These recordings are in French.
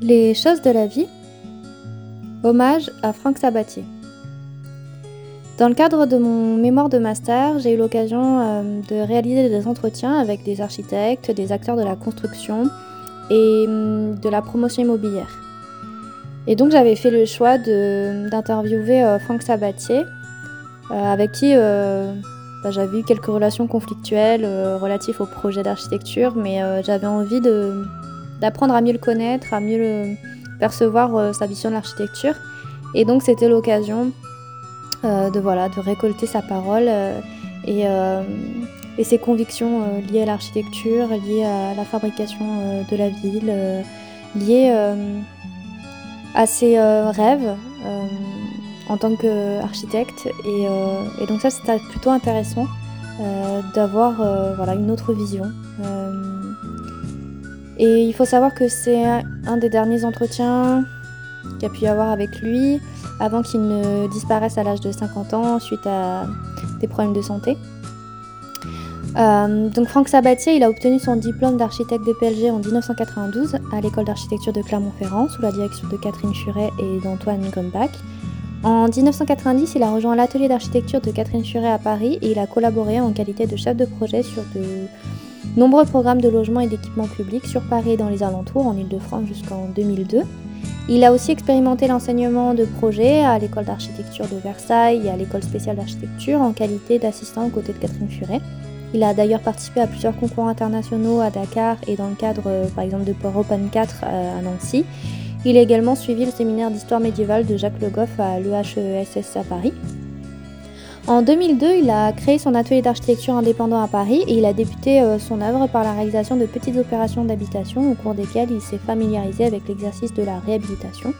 Les choses de la vie. Hommage à Franck Sabatier. Dans le cadre de mon mémoire de master, j'ai eu l'occasion euh, de réaliser des entretiens avec des architectes, des acteurs de la construction et hum, de la promotion immobilière. Et donc j'avais fait le choix d'interviewer euh, Franck Sabatier, euh, avec qui bah, j'avais eu quelques relations conflictuelles relatives au projet d'architecture, mais j'avais envie d'apprendre à mieux le connaître, à mieux percevoir sa vision de l'architecture. Et donc c'était l'occasion euh, de, voilà, de récolter sa parole euh, euh, et, ses convictions liées à l'architecture, liées à la fabrication de la ville, liées à ses rêves en tant qu'architecte. Et, et, donc ça, c'était plutôt intéressant d'avoir voilà, une autre vision. Et il faut savoir que c'est un des derniers entretiens qu'il a pu avoir avec lui avant qu'il ne disparaisse à l'âge de 50 ans suite à des problèmes de santé. Euh, donc Franck Sabatier, il a obtenu son diplôme d'architecte DPLG en 1992 à l'école d'architecture de Clermont-Ferrand sous la direction de Catherine Churet et d'Antoine Gombach. En 1990, il a rejoint l'atelier d'architecture de Catherine Churet à Paris et il a collaboré en qualité de chef de projet sur de nombreux programmes de logement et d'équipement public sur Paris et dans les alentours en Ile-de-France jusqu'en 2002. Il a aussi expérimenté l'enseignement de projet à l'école d'architecture de Versailles et à l'école spéciale d'architecture en qualité d'assistant aux côtés de Catherine Furet. Il a d'ailleurs participé à plusieurs concours internationaux à Dakar et dans le cadre euh, par exemple de Port Open 4 à Nancy. Il a également suivi le séminaire d'histoire médiévale de Jacques Le Goff à l'EHESS à Paris. En 2002, il a créé son atelier d'architecture indépendant à Paris et il a débuté euh, son œuvre par la réalisation de petites opérations d'habitation au cours desquelles il s'est familiarisé avec l'exercice de la réhabilitation.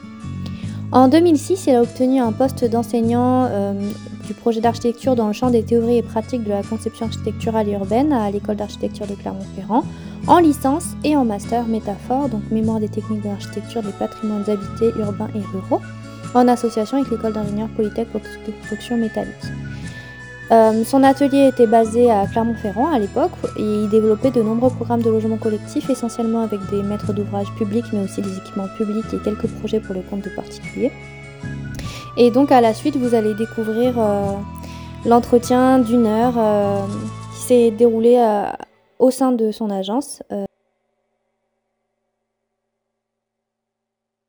En 2006, il a obtenu un poste d'enseignant euh, du projet d'architecture dans le champ des théories et pratiques de la conception architecturale et urbaine à l'école d'architecture de Clermont-Ferrand, en licence et en master métaphore, donc mémoire des techniques de l'architecture des patrimoines habités, urbains et ruraux, en association avec l'école d'ingénieurs Polytech pour construction métallique. Euh, son atelier était basé à Clermont-Ferrand à l'époque et il développait de nombreux programmes de logement collectif, essentiellement avec des maîtres d'ouvrage publics mais aussi des équipements publics et quelques projets pour le compte de particuliers. Et donc à la suite, vous allez découvrir euh, l'entretien d'une heure euh, qui s'est déroulé au sein de son agence.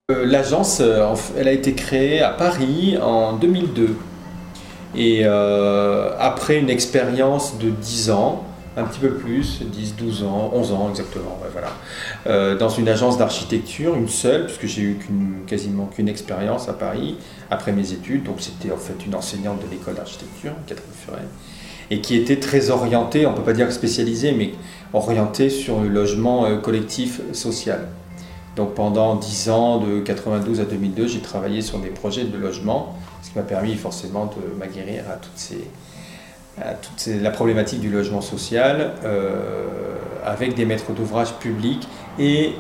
L'agence, elle a été créée à Paris en 2002. Et euh, après une expérience de 10 ans, un petit peu plus, 10, 12 ans, 11 ans exactement, voilà, euh, dans une agence d'architecture, une seule, puisque j'ai eu quasiment qu'une expérience à Paris après mes études, donc c'était en fait une enseignante de l'école d'architecture, Catherine Furet, et qui était très orientée, on ne peut pas dire spécialisée, mais orientée sur le logement euh, collectif social. Donc pendant 10 ans, de 92 à 2002, j'ai travaillé sur des projets de logement ce qui m'a permis forcément de m'aguerrir à toutes ces, toute la problématique du logement social euh, avec des maîtres d'ouvrage publics et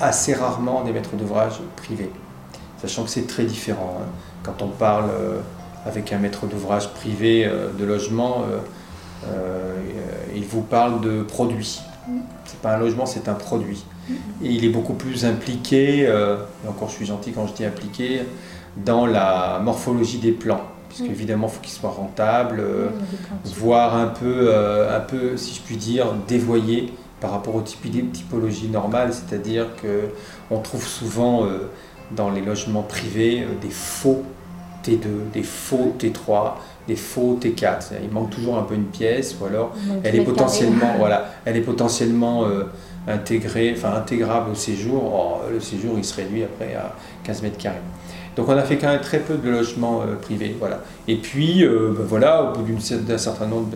assez rarement des maîtres d'ouvrage privés. Sachant que c'est très différent. Hein. Quand on parle euh, avec un maître d'ouvrage privé euh, de logement, il vous parle de produit. C'est pas un logement, c'est un produit. Et il est beaucoup plus impliqué, et encore je suis gentil quand je dis impliqué, dans la morphologie des plans. Puisque évidemment, il faut qu'ils soient rentables, euh, voire un peu, euh, un peu, si je puis dire, dévoyés par rapport aux typologies normales, c'est-à-dire qu'on trouve souvent euh, dans les logements privés des faux T2, des faux T3, des faux T4. Il manque toujours un peu une pièce, ou alors elle est, potentiellement, voilà, elle est potentiellement intégrée, enfin intégrable au séjour. Oh, le séjour, il se réduit après à 15 mètres carrés. Donc on a fait quand même très peu de logements euh, privés. Voilà. Et puis, euh, ben voilà, au bout d'un certain nombre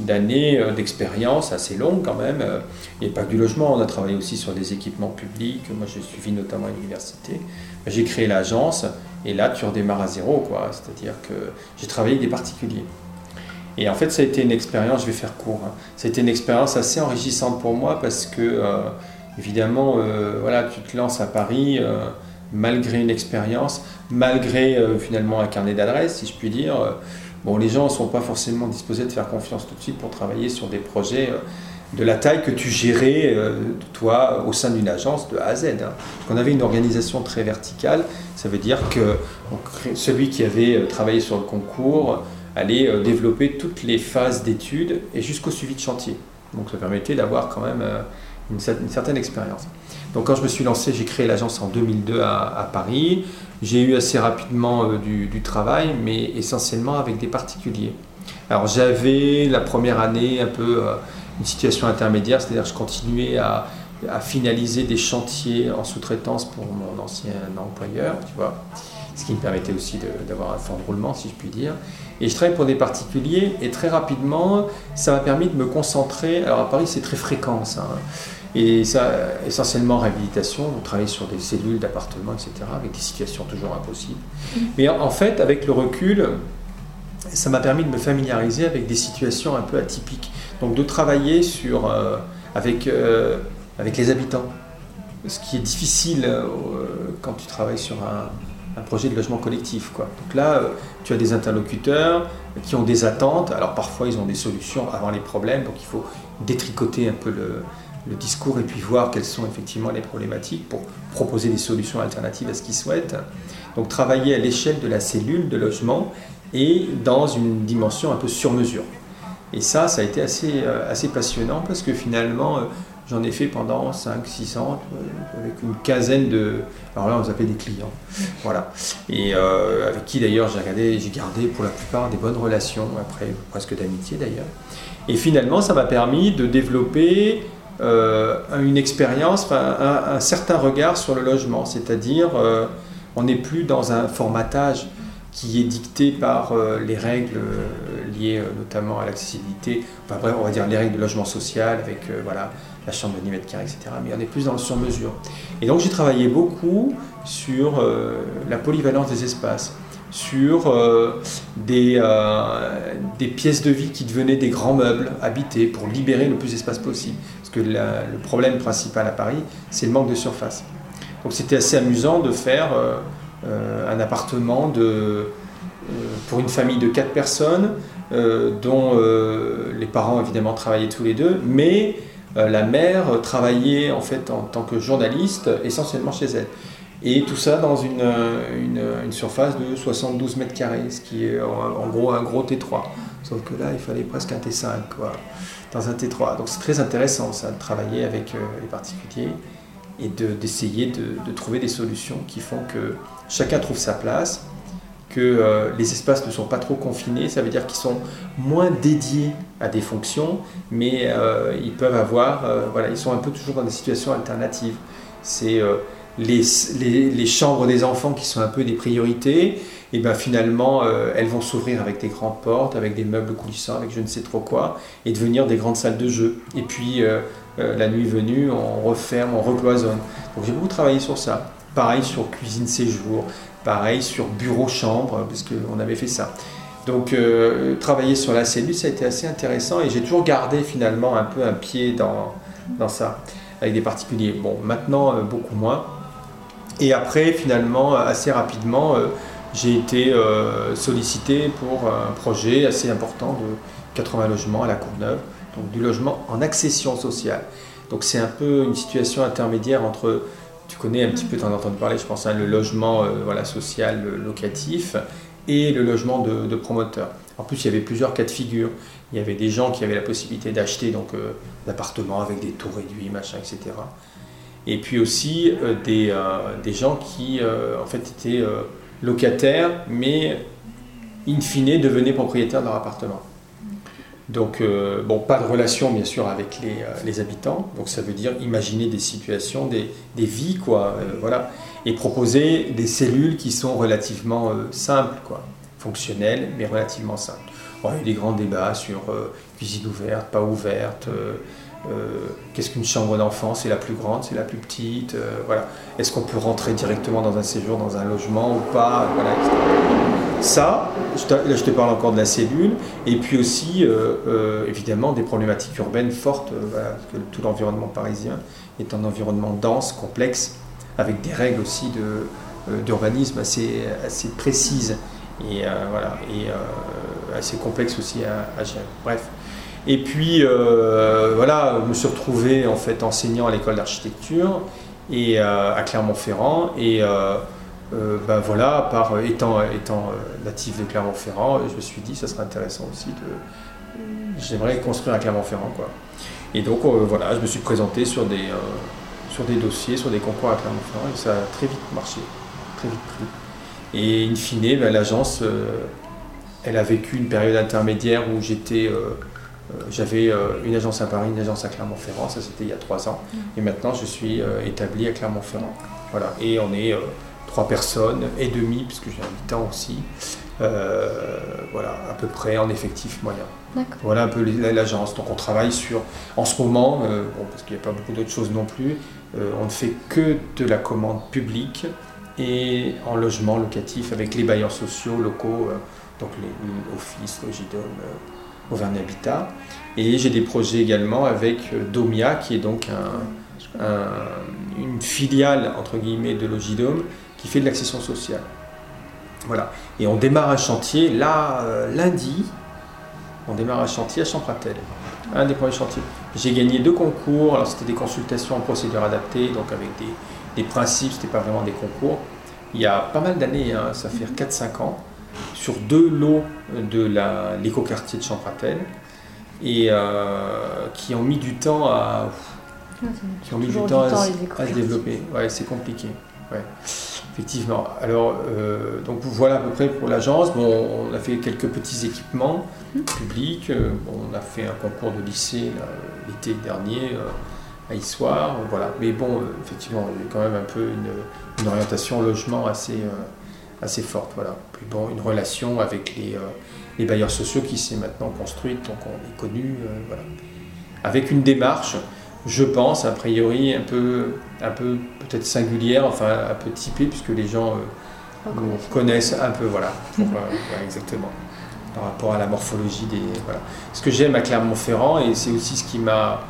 d'années euh, d'expérience assez longue quand même. A pas que du logement, on a travaillé aussi sur des équipements publics. Moi, j'ai suivi notamment l'université. J'ai créé l'agence et là, tu redémarres à zéro. quoi. C'est-à-dire que j'ai travaillé avec des particuliers. Et en fait, ça a été une expérience, je vais faire court, hein. ça a été une expérience assez enrichissante pour moi parce que, évidemment, voilà, tu te lances à Paris malgré une expérience, malgré euh, finalement un carnet d'adresses, si je puis dire. Euh, bon, les gens ne sont pas forcément disposés de faire confiance tout de suite pour travailler sur des projets de la taille que tu gérais, toi, au sein d'une agence de A à Z. Hein. On avait une organisation très verticale, ça veut dire que celui qui avait travaillé sur le concours allait développer toutes les phases d'études et jusqu'au suivi de chantier. Donc ça permettait d'avoir quand même une, certaine expérience. Donc quand je me suis lancé, j'ai créé l'agence en 2002 à, Paris. J'ai eu assez rapidement du, travail, mais essentiellement avec des particuliers. Alors j'avais la première année un peu euh, une situation intermédiaire, c'est-à-dire je continuais à, finaliser des chantiers en sous-traitance pour mon ancien employeur, tu vois, ce qui me permettait aussi d'avoir un fonds de roulement, si je puis dire. Et je travaillais pour des particuliers, et très rapidement, ça m'a permis de me concentrer. Alors à Paris, c'est très fréquent, ça. Hein. Et ça, essentiellement réhabilitation, on travaille sur des cellules d'appartements, etc., avec des situations toujours impossibles. Mmh. Mais en fait, avec le recul, ça m'a permis de me familiariser avec des situations un peu atypiques. Donc de travailler sur, euh, avec, euh, avec les habitants. Ce qui est difficile euh, quand tu travailles sur un, projet de logement collectif. Quoi. Donc là, tu as des interlocuteurs qui ont des attentes. Alors parfois, ils ont des solutions avant les problèmes. Donc il faut détricoter un peu le, le discours et puis voir quelles sont effectivement les problématiques pour proposer des solutions alternatives à ce qu'ils souhaitent. Donc travailler à l'échelle de la cellule de logement et dans une dimension un peu sur mesure. Et ça, ça a été assez, euh, assez passionnant parce que finalement, euh, j'en ai fait pendant 5-6 ans euh, avec une quinzaine de... Alors là, on s'appelait des clients. Voilà. Et avec qui d'ailleurs j'ai gardé pour la plupart des bonnes relations, après presque d'amitié d'ailleurs. Et finalement, ça m'a permis de développer une expérience, un, certain regard sur le logement. C'est-à-dire, on n'est plus dans un formatage qui est dicté par euh, les règles euh, liées euh, notamment à l'accessibilité, enfin bref, on va dire les règles de logement social avec voilà, la chambre de 10 mètres carrés, etc. Mais on est plus dans le sur-mesure. Et donc j'ai travaillé beaucoup sur la polyvalence des espaces, sur des pièces de vie qui devenaient des grands meubles habités pour libérer le plus d'espace possible. Parce que le problème principal à Paris, c'est le manque de surface. Donc c'était assez amusant de faire euh, un appartement de, euh, pour une famille de quatre personnes, euh, dont les parents évidemment travaillaient tous les deux, mais la mère travaillait en fait en tant que journaliste essentiellement chez elle. Et tout ça dans une, une, surface de 72 mètres carrés, ce qui est en, gros un gros T3. Sauf que là, il fallait presque un T5 quoi, dans un T3. Donc c'est très intéressant ça, de travailler avec les particuliers et d'essayer de, de, trouver des solutions qui font que chacun trouve sa place, que euh, les espaces ne sont pas trop confinés, ça veut dire qu'ils sont moins dédiés à des fonctions, mais euh, ils peuvent avoir, euh, voilà, ils sont un peu toujours dans des situations alternatives. C'est les, les, les, chambres des enfants qui sont un peu des priorités, et ben finalement elles vont s'ouvrir avec des grandes portes, avec des meubles coulissants, avec je ne sais trop quoi, et devenir des grandes salles de jeu. Et puis la nuit venue, on referme, on recloisonne. Donc j'ai beaucoup travaillé sur ça. Pareil sur cuisine séjour, pareil sur bureau-chambre, parce qu'on avait fait ça. Donc euh, travailler sur la cellule, ça a été assez intéressant et j'ai toujours gardé finalement un peu un pied dans, dans ça, avec des particuliers. Bon, maintenant, euh, beaucoup moins. Et après, finalement, assez rapidement, euh, j'ai été sollicité pour un projet assez important de 80 logements à la Courneuve, donc du logement en accession sociale. Donc c'est un peu une situation intermédiaire entre tu connais un petit peu, tu en as entendu parler, je pense, hein, le logement euh, voilà, social locatif et le logement de, promoteur. En plus, il y avait plusieurs cas de figure. Il y avait des gens qui avaient la possibilité d'acheter donc euh, avec des taux réduits, machin, etc. Et puis aussi euh, des, des, gens qui en fait étaient locataires, mais in fine devenaient propriétaires de leur appartement. Donc, euh, bon, pas de relation bien sûr avec les, euh, les, habitants, donc ça veut dire imaginer des situations, des, des vies, quoi, euh, voilà, et proposer des cellules qui sont relativement simples, quoi, fonctionnelles, mais relativement simples. il y a eu des grands débats sur cuisine ouverte, pas ouverte, qu'est-ce qu'une chambre d'enfant, c'est la plus grande, c'est la plus petite, voilà, est-ce qu'on peut rentrer directement dans un séjour, dans un logement ou pas, ça, là je te parle encore de la cellule, et puis aussi euh, euh, évidemment des problématiques urbaines fortes, euh, parce que tout l'environnement parisien est un environnement dense, complexe, avec des règles aussi d'urbanisme assez, assez précises et, voilà, et assez complexes aussi à, gérer. Bref. Et puis voilà, je me suis retrouvé en fait enseignant à l'école d'architecture et à Clermont-Ferrand et ben voilà, par étant, étant natif de Clermont-Ferrand, je me suis dit ça serait intéressant aussi de j'aimerais construire à Clermont-Ferrand quoi. Et donc voilà, je me suis présenté sur des sur des dossiers, sur des concours à Clermont-Ferrand et ça a très vite marché, très vite pris. Et in fine, ben, l'agence, euh, elle a vécu une période intermédiaire où j'étais, euh, euh, j'avais une agence à Paris, une agence à Clermont-Ferrand, ça c'était il y a trois ans. Mm. Et maintenant, je suis établi à Clermont-Ferrand. Voilà. Et on est trois personnes et demi, puisque j'ai un temps aussi. voilà, à peu près en effectif moyen. Voilà un peu l'agence. Donc on travaille sur, en ce moment, parce qu'il n'y a pas beaucoup d'autres choses non plus, on ne fait que de la commande publique et en logement locatif avec les bailleurs sociaux locaux, euh, donc les Office, Logidom, euh, Auvergne Habitat. Et j'ai des projets également avec euh, Domia, qui est donc une filiale entre guillemets de Logidom qui fait de l'accession sociale. Voilà. Et on démarre un chantier là lundi. On démarre un chantier à Champratel. Un des premiers chantiers. J'ai gagné deux concours. Alors c'était des consultations en procédure adaptée, donc avec des, les principes, ce n'était pas vraiment des concours. Il y a pas mal d'années, hein, ça fait 4-5 ans, sur deux lots de l'écoquartier de Champratel, et euh, qui ont mis du temps à, ah, qui ont mis du temps, à, se développer. Ouais, c'est compliqué. Ouais. Effectivement. Alors, euh, donc voilà à peu près pour l'agence. Bon, on a fait quelques petits équipements mhm. publics. Euh, on a fait un concours de lycée l'été dernier à Issoire, voilà. Mais bon, effectivement, il y a quand même un peu une, orientation logement assez, assez forte, voilà. Puis bon, une relation avec les, euh, les bailleurs sociaux qui s'est maintenant construite, donc on est connu, voilà. Avec une démarche, je pense, a priori, un peu, un peu peut-être singulière, enfin un peu typée, puisque les gens connaissent un peu, voilà, exactement par rapport à la morphologie des. Voilà. Ce que j'aime à Clermont-Ferrand, et c'est aussi ce qui m'a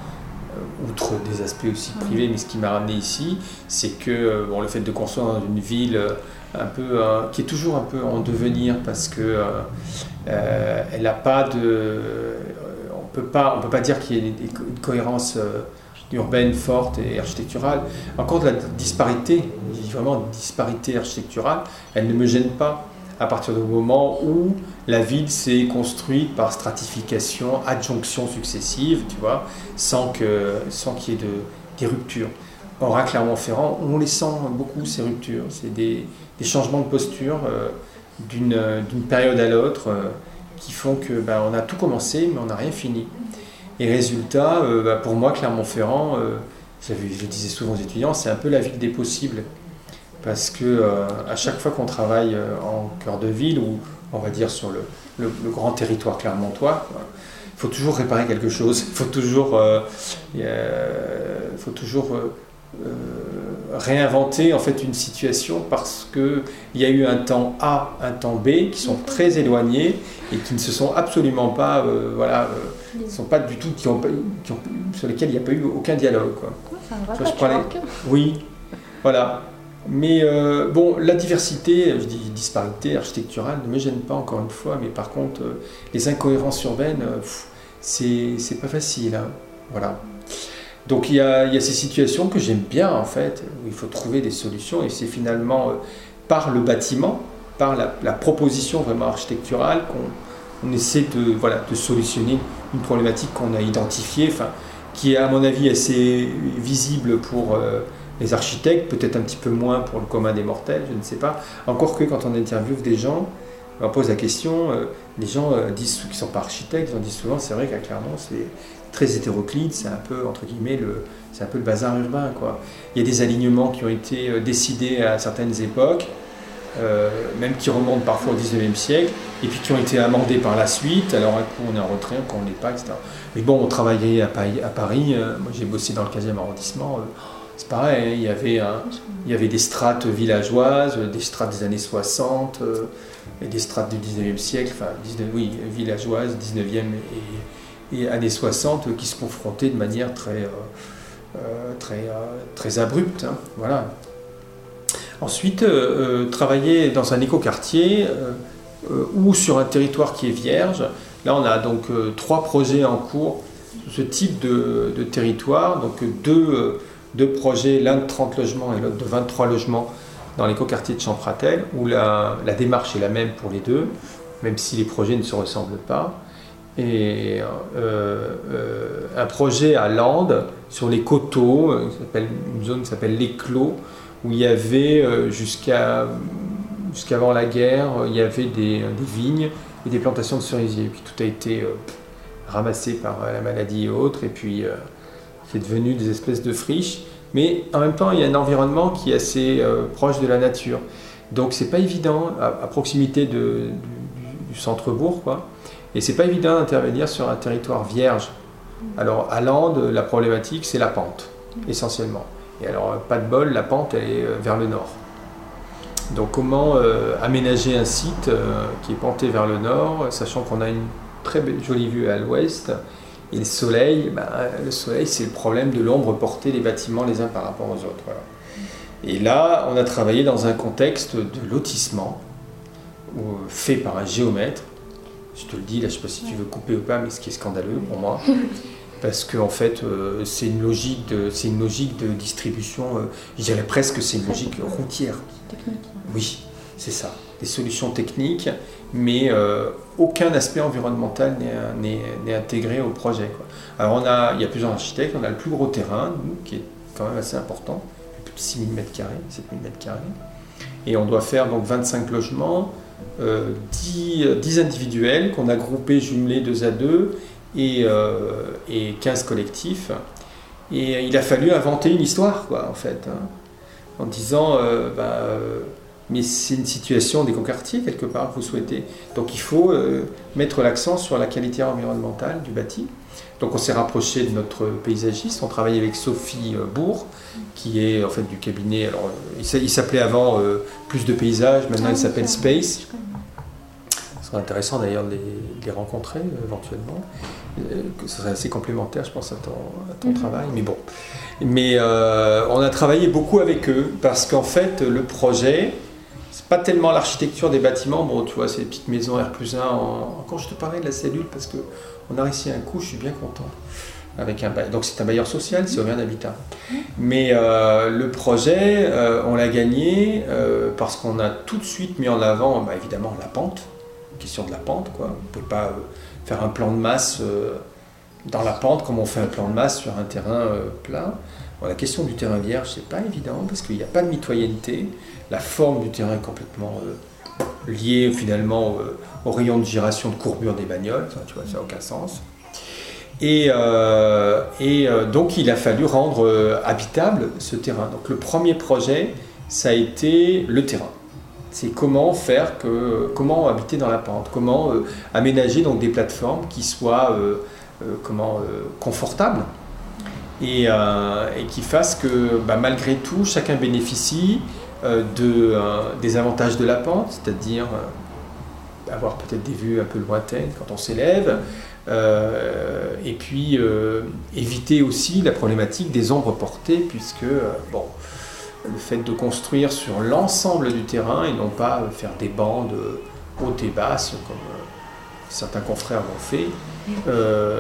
euh, outre des aspects aussi privés, mais ce qui m'a ramené ici, c'est que euh, bon, le fait de construire dans une ville euh, un peu, qui est toujours un peu en devenir parce que elle n'a pas de, on peut pas, on peut pas dire qu'il y ait une cohérence urbaine forte et architecturale. Encore de la disparité, vraiment disparité architecturale, elle ne me gêne pas à partir du moment où la ville s'est construite par stratification, adjonction successive, tu vois, sans qu'il sans qu'il y ait de, des ruptures. Or, à Clermont-Ferrand, on les sent beaucoup, ces ruptures. C'est des, des, changements de posture euh, d'une période à l'autre euh, qui font que ben, on a tout commencé, mais on n'a rien fini. Et résultat, euh, ben, pour moi, Clermont-Ferrand, je disais souvent aux étudiants, c'est un peu la ville des possibles parce que euh, à chaque fois qu'on travaille euh, en cœur de ville ou on va dire sur le, grand territoire clermontois, il faut toujours réparer quelque chose, il faut toujours, euh, faut toujours réinventer en fait une situation parce que il y a eu un temps A, un temps B qui sont très éloignés et qui ne se sont absolument pas, voilà, sont pas du tout, qui ont, sur lesquels il n'y a pas eu aucun dialogue. Quoi. Oui, voilà. Mais euh, bon, la diversité, je dis disparité architecturale, ne me gêne pas encore une fois, mais par contre, euh, les incohérences urbaines, euh, c'est pas facile. Hein. Voilà. Donc il y, a, ces situations que j'aime bien en fait, où il faut trouver des solutions, et c'est finalement par le bâtiment, par la, proposition vraiment architecturale qu'on essaie de, voilà, de solutionner une problématique qu'on a identifiée, qui est à mon avis assez visible pour les architectes, peut-être un petit peu moins pour le commun des mortels, je ne sais pas. Encore que quand on interviewe des gens, on pose la question, euh, les gens euh, disent, qui ne sont pas architectes, ils disent souvent, c'est vrai qu'à Clermont, très hétéroclite, c'est un peu, entre guillemets, le, c'est un peu le bazar urbain. Quoi. Il y a des alignements qui ont été euh, décidés à certaines époques, même qui remontent parfois au 19e siècle, et puis qui ont été amendés par la suite, alors un coup on est en retrait, un coup on n'est pas, etc. Mais bon, on travaillait à Paris, Paris moi j'ai bossé dans le 15e arrondissement, c'est pareil, hein, il y, avait il y avait des strates villageoises, des strates des années 60, euh, et des strates du 19e siècle, enfin, oui, villageoises, 19e et, années 60, qui se confrontaient de manière très, euh, euh, très, très abrupte. Hein, voilà. Ensuite, travailler dans un écoquartier ou sur un territoire qui est vierge, Là, on a donc trois projets en cours sur ce type de, territoire. Donc deux, deux projets, l'un de 30 logements et l'autre de 23 logements dans l'écoquartier de Champratel, où la, démarche est la même pour les deux, même si les projets ne se ressemblent pas. Et euh, euh, un projet à Landes, sur les coteaux, euh, une zone qui s'appelle l'Éclos, où il y avait jusqu'à jusqu'avant la guerre, il y avait des, vignes et des plantations de cerisiers. Et puis tout a été ramassé par la maladie et autres, et puis c'est devenu des espèces de friches mais en même temps, il y a un environnement qui est assez proche de la nature. Donc c'est pas évident à, proximité de, du, centre-bourg, quoi. Et c'est pas évident d'intervenir sur un territoire vierge. Alors à Landes, la problématique, c'est la pente, essentiellement. Et alors, pas de bol, la pente, elle est euh, vers le nord. Donc comment euh, aménager un site qui est penté vers le nord, sachant qu'on a une très jolie vue à l'ouest et le soleil, ben, le soleil, c'est le problème de l'ombre portée des bâtiments les uns par rapport aux autres. Et là, on a travaillé dans un contexte de lotissement fait par un géomètre. Je te le dis, là, je ne sais pas si tu veux couper ou pas, mais ce qui est scandaleux pour moi. Parce qu'en en fait, euh, c'est une, logique de, c'est une logique de distribution, euh, je dirais presque c'est une logique routière. Technique. Oui, c'est ça. Des solutions techniques mais euh, aucun aspect environnemental n'est intégré au projet. Alors on a, il y a plusieurs architectes, on a le plus gros terrain, qui est quand même assez important, plus de 6000 m2, 7000 m2, et on doit faire donc 25 logements, 10, euh, individuels qu'on a groupés, jumelés deux à deux, et, euh, et 15 collectifs. Et il a fallu inventer une histoire, quoi, en fait, hein, en disant, bah, mais c'est une situation des quartier quelque part que vous souhaitez. Donc il faut euh, mettre l'accent sur la qualité environnementale du bâti. Donc on s'est rapproché de notre paysagiste, on travaille avec Sophie euh, Bourg, qui est en fait du cabinet, alors il s'appelait avant euh, Plus de paysages, maintenant il ah s'appelle Space. Ce serait intéressant d'ailleurs de, les, rencontrer éventuellement. Ce serait assez complémentaire, je pense, à ton, mhm. travail. Mais bon. Mais on a travaillé beaucoup avec eux parce qu'en fait, le projet, pas tellement l'architecture des bâtiments, bon, tu vois, c'est des petites maisons R plus 1. Encore, je te parlais de la cellule parce qu'on a réussi un coup, je suis bien content. Avec un Donc, c'est un bailleur social, c'est rien Habitat. Mais euh, le projet, euh, on l'a gagné euh, parce qu'on a tout de suite mis en avant, bah, évidemment, la pente. Question de la pente, quoi. On ne peut pas faire un plan de masse dans la pente comme on fait un plan de masse sur un terrain plat. la question du terrain vierge, c'est pas évident parce qu'il n'y a pas de mitoyenneté la forme du terrain est complètement liée finalement au rayon de giration de courbure des bagnoles, ça, tu vois, n'a aucun sens. Et, euh, donc il a fallu rendre habitable ce terrain. Donc le premier projet, ça a été le terrain. C'est comment faire comment habiter dans la pente, comment aménager donc des plateformes qui soient comment confortables et, qui fassent que bah, malgré tout chacun bénéficie euh, de, euh, des avantages de la pente, c'est-à-dire euh, avoir peut-être des vues un peu lointaines quand on s'élève, et puis éviter aussi la problématique des ombres portées, puisque bon, le fait de construire sur l'ensemble du terrain et non pas faire des bandes hautes et basses comme certains confrères l'ont fait,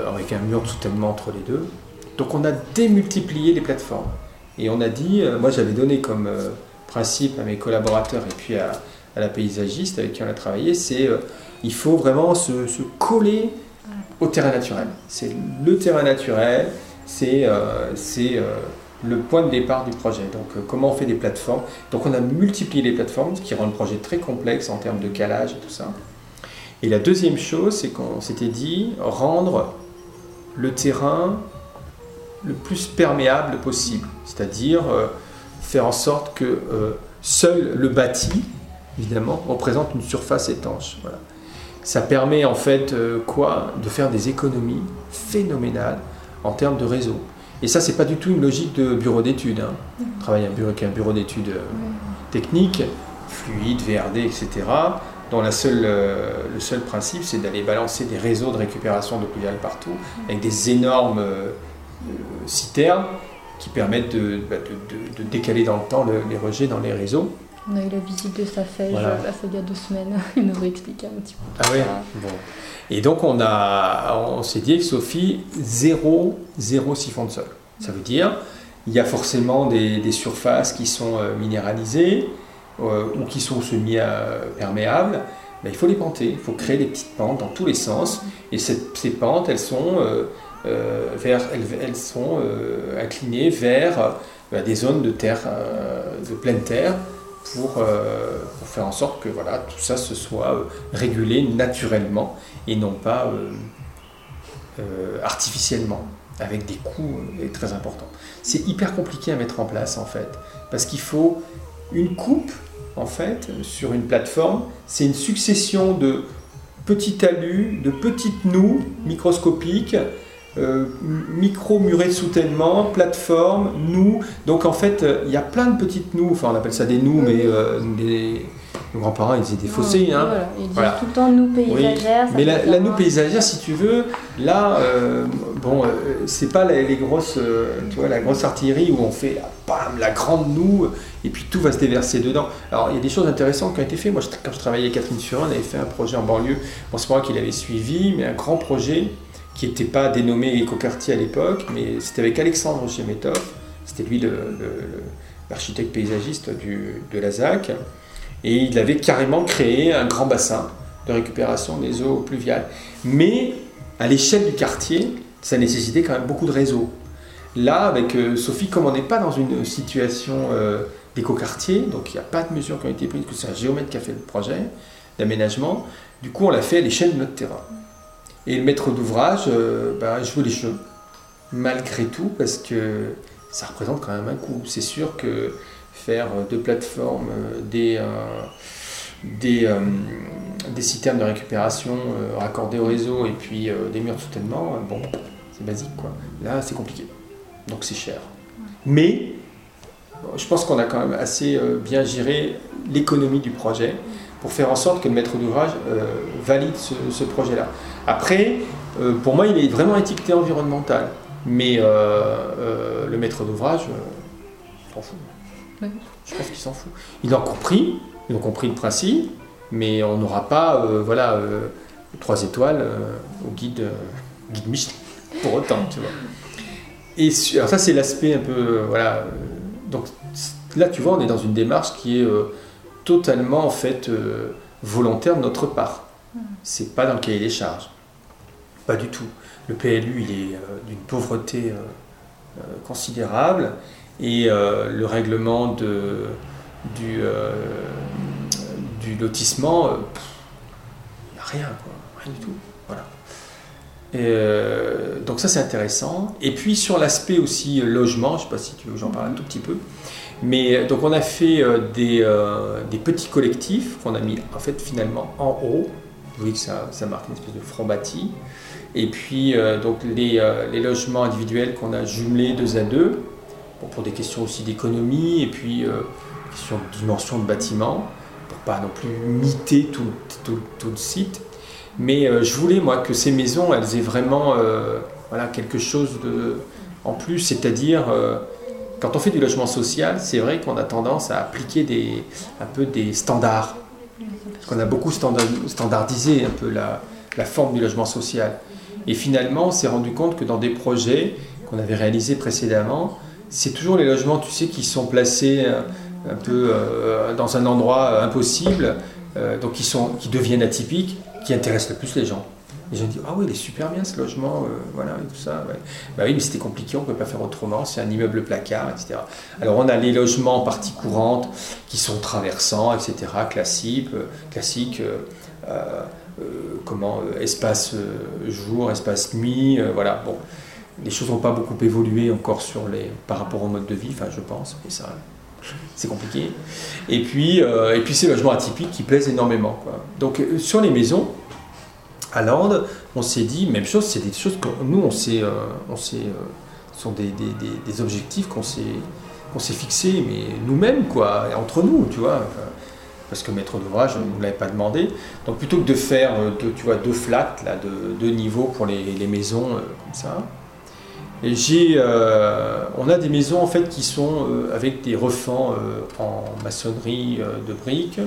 avec un mur de soutènement entre les deux. Donc on a démultiplié les plateformes. Et on a dit, moi j'avais donné comme principe à mes collaborateurs et puis à, la paysagiste avec qui on a travaillé, c'est euh, il faut vraiment se, coller au terrain naturel. C'est le terrain naturel, c'est euh, euh, le point de départ du projet. Donc comment on fait des plateformes Donc on a multiplié les plateformes, ce qui rend le projet très complexe en termes de calage et tout ça. Et la deuxième chose, c'est qu'on s'était dit rendre le terrain le plus perméable possible, c'est-à-dire faire en sorte que seul le bâti, évidemment, représente une surface étanche. Voilà. Ça permet en fait euh, quoi? De faire des économies phénoménales en termes de réseau. Et ça, c'est pas du tout une logique de bureau d'études. Hein. On travaille avec un bureau d'études euh, techniques, fluide, VRD, etc., dont la seule, le seul principe, c'est d'aller balancer des réseaux de récupération d'eau pluviale partout, avec des énormes citernes qui permettent bah, de, de, décaler dans le temps les rejets dans les réseaux. On a eu la visite de sa Voilà. là, ça il y a deux semaines. Il nous a expliqué un petit peu. Ah ouais Bon. Et donc on, a, on s'est dit avec Sophie, zéro, zéro siphon de sol. Ça veut dire, il y a forcément des, des surfaces qui sont euh, minéralisées euh, ou qui sont semi-perméables. Ben, il faut les panter, il faut créer des petites pentes dans tous les sens. Et cette- ces pentes, elles sont, euh, euh, vers, elles, elles sont euh, inclinées vers euh, ben, des zones de terre, euh, de pleine terre, pour, euh, pour faire en sorte que tout ça se soit euh, régulé naturellement et non pas euh, artificiellement, avec des coûts très importants. C'est hyper compliqué à mettre en place en fait, parce qu'il faut une coupe en fait sur une plateforme, c'est une succession de petits talus, de petites noues microscopiques, euh, micro murets de soutènement, plateforme, noues. Donc en fait, euh, il y a plein de petites noues, enfin on appelle ça des noues, mais euh, des, nos grands-parents ils disaient des fossés. hein. Voilà, ils Voilà. tout le temps nous paysagères. ça Mais la, la un- paysagère, si tu veux, là, euh, bon, euh, c'est pas les, les grosses, euh, tu vois, la grosse artillerie où on fait la, bam, la grande noue et puis tout va se déverser dedans. Alors il y a des choses intéressantes qui ont été faites. Moi, je- quand je travaillais avec Catherine Surin, on avait fait un projet en banlieue. Bon, c'est moi qui l'avais suivi, mais un grand projet qui n'était pas dénommé écoquartier à l'époque, mais c'était avec Alexandre Chemetov. C'était lui l'architecte paysagiste du, de la ZAC. Et il avait carrément créé un grand bassin de récupération des eaux pluviales. Mais à l'échelle du quartier, ça nécessitait quand même beaucoup de réseaux. Là, avec euh, Sophie, comme on n'est pas dans une situation euh, d'écoquartier, donc il n'y a pas de mesures qui ont été prises, que c'est un géomètre qui a fait le projet d'aménagement, du coup on l'a fait à l'échelle de notre terrain. Et le maître d'ouvrage, euh, je veux les cheveux, malgré tout, parce que ça représente quand même un coût. C'est sûr que faire euh, deux plateformes, euh, des, euh, des, euh, des citernes de récupération euh, raccordées au réseau et puis euh, des murs de soutènement, euh, bon, c'est basique quoi. Là, c'est compliqué. Donc c'est cher. Mais je pense qu'on a quand même assez euh, bien géré l'économie du projet pour faire en sorte que le maître d'ouvrage euh, valide ce, ce projet-là. Après, euh, pour moi, il est vraiment étiqueté environnemental. Mais euh, le maître d'ouvrage, euh, s'en fout. Je pense qu'il s'en fout. Ils ont compris, ils ont compris le principe, mais on n'aura pas, voilà, trois étoiles au guide, guide Michelin pour autant, tu vois. Et alors ça, c'est l'aspect un peu, voilà. donc là, tu vois, on est dans une démarche qui est totalement en fait euh, volontaire de notre part. C'est pas dans le cahier des charges, pas du tout. Le PLU, il est euh, d'une pauvreté euh, considérable et le règlement de, du, du lotissement, il n'y a rien, quoi, rien du tout. Voilà. Et, donc ça c'est intéressant. Et puis sur l'aspect aussi logement, je ne sais pas si tu veux que j'en parle un tout petit peu, mais euh, donc on a fait euh, des, euh, des petits collectifs qu'on a mis en fait finalement en haut. Vous voyez que ça, marque une espèce de front bâti. Et puis donc les, logements individuels qu'on a jumelés deux à deux, bon, pour des questions aussi d'économie et puis question de dimension de bâtiment, pour pas non plus miter tout, tout, le site. Mais je voulais, moi, que ces maisons, elles aient vraiment voilà, quelque chose de, en plus, c'est-à-dire, quand on fait du logement social, c'est vrai qu'on a tendance à appliquer un peu des standards. Parce qu'on a beaucoup standa- standardisé un peu la, forme du logement social. Et finalement, on s'est rendu compte que dans des projets qu'on avait réalisés précédemment, c'est toujours les logements, tu sais, qui sont placés euh, un peu euh, dans un endroit euh, impossible, donc qui deviennent atypiques, qui intéressent le plus les gens. Les gens disent Ah oui, il est super bien ce logement, euh, voilà, et tout ça. ouais. Bah oui, mais c'était compliqué, on ne peut pas faire autrement, c'est un immeuble placard, etc. Alors on a les logements en partie courante qui sont traversants, etc., classiques, euh, euh, euh, comment, espace jour, espace nuit, voilà. Bon, les choses n'ont pas beaucoup évolué encore sur les, par rapport au mode de vie, enfin je pense, mais ça, c'est compliqué. Et puis, et puis ces logements atypiques qui plaisent énormément. Quoi. Donc sur les maisons, à Lande, on s'est dit, même chose, c'est des choses que nous, on s'est, euh, on euh, sont des, des- des- objectifs qu'on s'est, fixés, mais nous-mêmes, quoi, entre nous, tu vois. parce que maître d'ouvrage ne nous l'avait pas demandé. Donc plutôt que de faire euh, deux, tu vois, deux flats, là, de, deux niveaux pour les, les maisons comme ça, Et j'ai, on a des maisons en fait qui sont avec des refends en maçonnerie de briques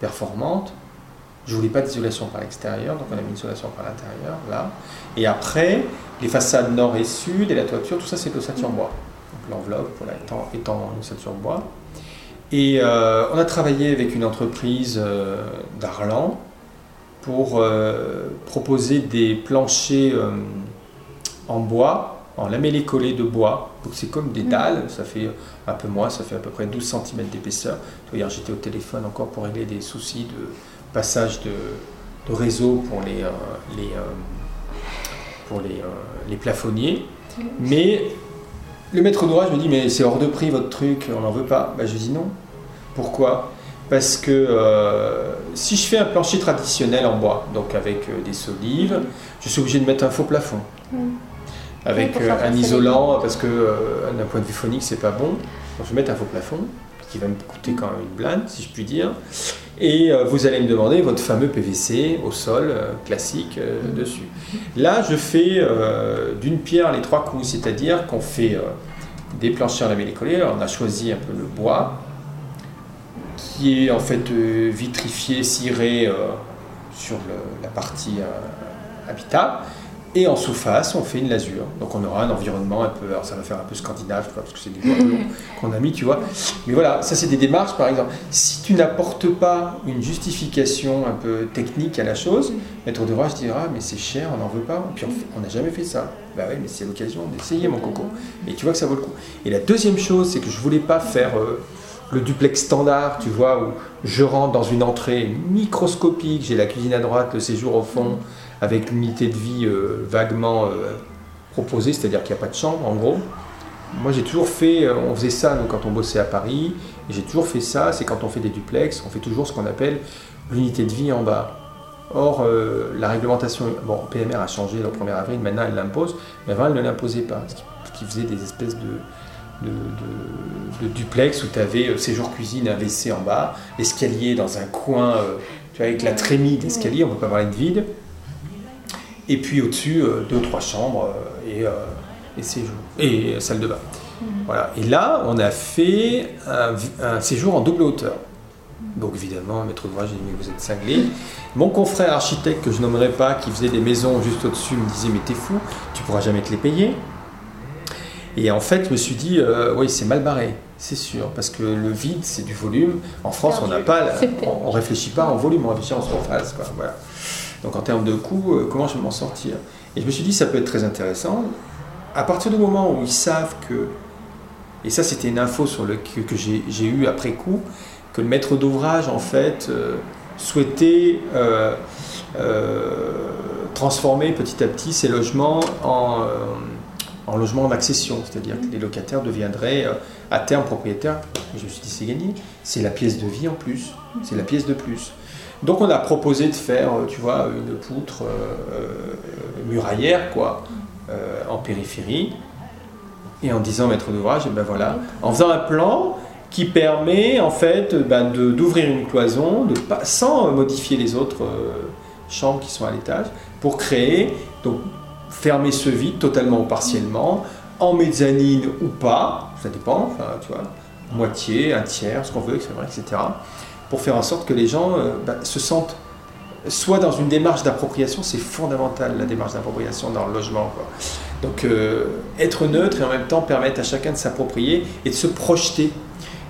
performantes. Je voulais pas d'isolation par l'extérieur, donc on a mis une isolation par l'intérieur là. Et après, les façades nord et sud et la toiture, tout ça c'est de l'ossature bois. Donc l'enveloppe voilà, étant, étant en ossature bois. Et on a travaillé avec une entreprise d'Arlan pour proposer des planchers en bois en lamellé collé de bois. Donc c'est comme des mm. dalles, ça fait un peu moins, ça fait à peu près 12 cm d'épaisseur. Hier j'étais au téléphone encore pour régler des soucis de passage de, réseau pour les, euh, les, euh, pour les, euh, les plafonniers. Mais le maître d'ouvrage me dit mais c'est hors de prix votre truc, on n'en veut pas. Ben, je dis non. Pourquoi? Parce que si je fais un plancher traditionnel en bois, donc avec des solives, je suis obligé de mettre un faux plafond. Mm avec un isolant parce que d'un point de vue phonique c'est pas bon. Donc je vais mettre un faux plafond qui va me coûter quand même une blinde si je puis dire. Et euh, vous allez me demander votre fameux PVC au sol classique dessus. Là je fais d'une pierre les trois coups, c'est-à-dire qu'on fait des planchers lamellés collés. on a choisi un peu le bois qui est en fait vitrifié, ciré sur la partie habitable. Et en sous-face, on fait une lasure. Donc on aura un environnement un peu, alors ça va faire un peu scandinave, parce que c'est des bois qu'on a mis, tu vois. Mais voilà, ça c'est des démarches, par exemple. Si tu n'apportes pas une justification un peu technique à la chose, maître d'ouvrage dira, mais c'est cher, on n'en veut pas. Et puis on n'a jamais fait ça. Bah oui, mais c'est l'occasion d'essayer, mon coco. Et tu vois que ça vaut le coup. Et la deuxième chose, c'est que je voulais pas faire euh, le duplex standard, tu vois, où je rentre dans une entrée microscopique, j'ai la cuisine à droite, le séjour au fond avec l'unité de vie euh, vaguement euh, proposée, c'est-à-dire qu'il n'y a pas de chambre en gros. Moi j'ai toujours fait, euh, on faisait ça quand on bossait à Paris, et j'ai toujours fait ça, c'est quand on fait des duplex, on fait toujours ce qu'on appelle l'unité de vie en bas. Or, la réglementation, bon, PMR a changé le 1er avril, maintenant elle l'impose, mais avant elle ne l'imposait pas, ce qui faisait des espèces de, duplex où tu avais séjour cuisine, un WC en bas, l'escalier dans un coin, tu vois, avec la trémie d'escalier, on ne peut pas parler de vide. Et puis au-dessus, euh, deux, trois chambres euh, et, euh, et, séjour, et salle de bain. Mhm. Voilà. Et là, on a fait un, séjour en double hauteur. Donc évidemment, maître d'ouvrage, j'ai dit, mais vous êtes cinglé. Mon confrère architecte, que je nommerai pas, qui faisait des maisons juste au-dessus, me disait, mais t'es fou, tu pourras jamais te les payer. Et en fait, je me suis dit, oui, c'est mal barré, c'est sûr, parce que le vide, c'est du volume. En France, on n'a pas, on, réfléchit pas en volume, on réfléchit en surface. Quoi. Voilà. Donc en termes de coûts, euh, comment je vais m'en sortir? Et je me suis dit, ça peut être très intéressant. À partir du moment où ils savent que, et ça c'était une info sur le, que, j'ai eu après coup, que le maître d'ouvrage en fait euh, souhaitait euh, transformer petit à petit ces logements en, en logements d'accession, c'est-à-dire que les locataires deviendraient à terme propriétaires. je me suis dit, c'est gagné, c'est la pièce de vie en plus, c'est la pièce de plus. Donc on a proposé de faire, euh, tu vois, une poutre euh, euh, muraillère, quoi, en périphérie, et en disant maître d'ouvrage, et ben voilà, en faisant un plan qui permet en fait ben, d'ouvrir une cloison de, sans modifier les autres chambres qui sont à l'étage, pour créer, donc fermer ce vide totalement ou partiellement, en mezzanine ou pas, ça dépend, enfin, tu vois, moitié, un tiers, ce qu'on veut, etc pour faire en sorte que les gens euh, bah, se sentent soit dans une démarche d'appropriation, c'est fondamental la démarche d'appropriation dans le logement. Donc euh, être neutre et en même temps permettre à chacun de s'approprier et de se projeter.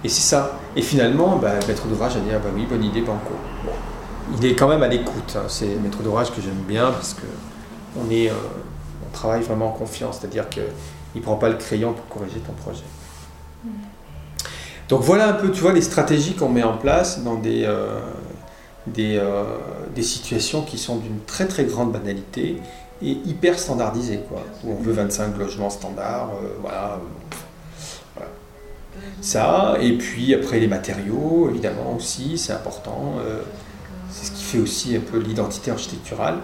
Et c'est ça. Et finalement, bah, maître d'ouvrage a dit ah bah oui, bonne idée, banco. Il est quand même à l'écoute. Hein. C'est maître d'ouvrage que j'aime bien parce que on est, euh, on travaille vraiment en confiance. C'est-à-dire qu'il ne prend pas le crayon pour corriger ton projet. Donc voilà un peu, tu vois, les stratégies qu'on met en place dans des, euh, euh, des, situations qui sont d'une très très grande banalité et hyper standardisées, quoi. Où on veut 25 logements standards, euh, voilà, Ça, et puis après les matériaux, évidemment aussi, c'est important. c'est ce qui fait aussi un peu l'identité architecturale.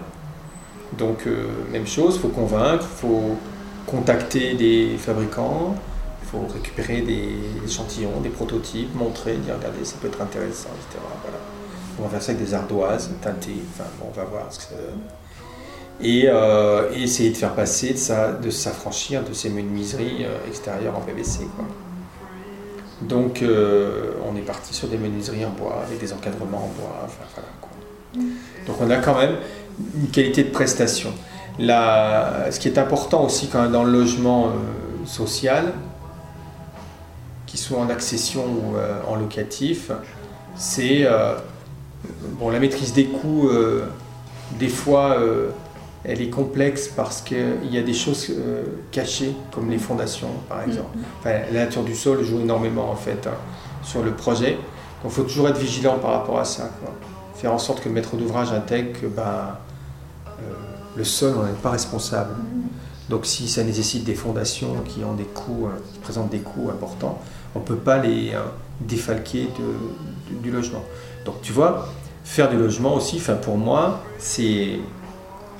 Donc même chose, il faut convaincre, il faut contacter des fabricants, faut récupérer des échantillons, des prototypes, montrer, dire regardez, ça peut être intéressant, etc. Voilà. On va faire ça avec des ardoises teintées, enfin bon, on va voir ce que ça donne. et, euh, essayer de faire passer, de, de s'affranchir de ces menuiseries euh, extérieures en PVC. Donc euh, on est parti sur des menuiseries en bois, avec des encadrements en bois. enfin, voilà, quoi. Donc on a quand même une qualité de prestation. La- ce qui est important aussi quand dans le logement euh, social, qu'il soit en accession ou euh, en locatif, c'est euh, bon, la maîtrise des coûts. des fois, elle est complexe parce qu'il y a des choses cachées, comme les fondations, par exemple. Enfin, la nature du sol joue énormément en fait hein, sur le projet. Donc, il faut toujours être vigilant par rapport à ça. quoi. Faire en sorte que le maître d'ouvrage intègre que ben, le sol, on n'est pas responsable. Donc, si ça nécessite des fondations qui ont des coûts, euh, qui présentent des coûts importants, on ne peut pas les euh, défalquer du logement. Donc, tu vois, faire du logement aussi, enfin, pour moi, c'est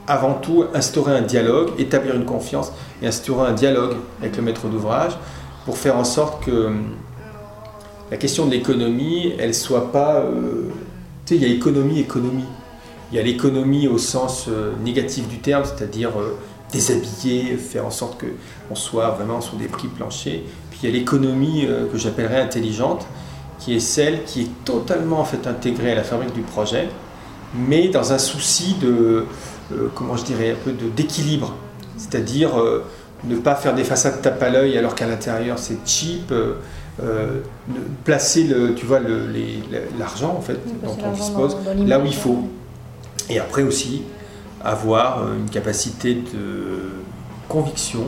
avant tout instaurer un dialogue, établir une confiance et instaurer un dialogue avec le maître d'ouvrage pour faire en sorte que la question de l'économie, elle soit pas. euh, tu sais, il y a économie, économie. Il y a l'économie au sens euh, négatif du terme, c'est-à-dire euh, déshabiller, faire en sorte qu'on soit vraiment sur des prix planchers. Puis il y a l'économie euh, que j'appellerais intelligente, qui est celle qui est totalement en fait intégrée à la fabrique du projet, mais dans un souci de, euh, comment je dirais, un peu d'équilibre. C'est-à-dire euh, ne pas faire des façades tape à l'œil alors qu'à l'intérieur c'est cheap. euh, placer le, tu vois, l'argent en fait dont on dispose dans- dans là où il faut. Et après aussi, avoir euh, une capacité de conviction,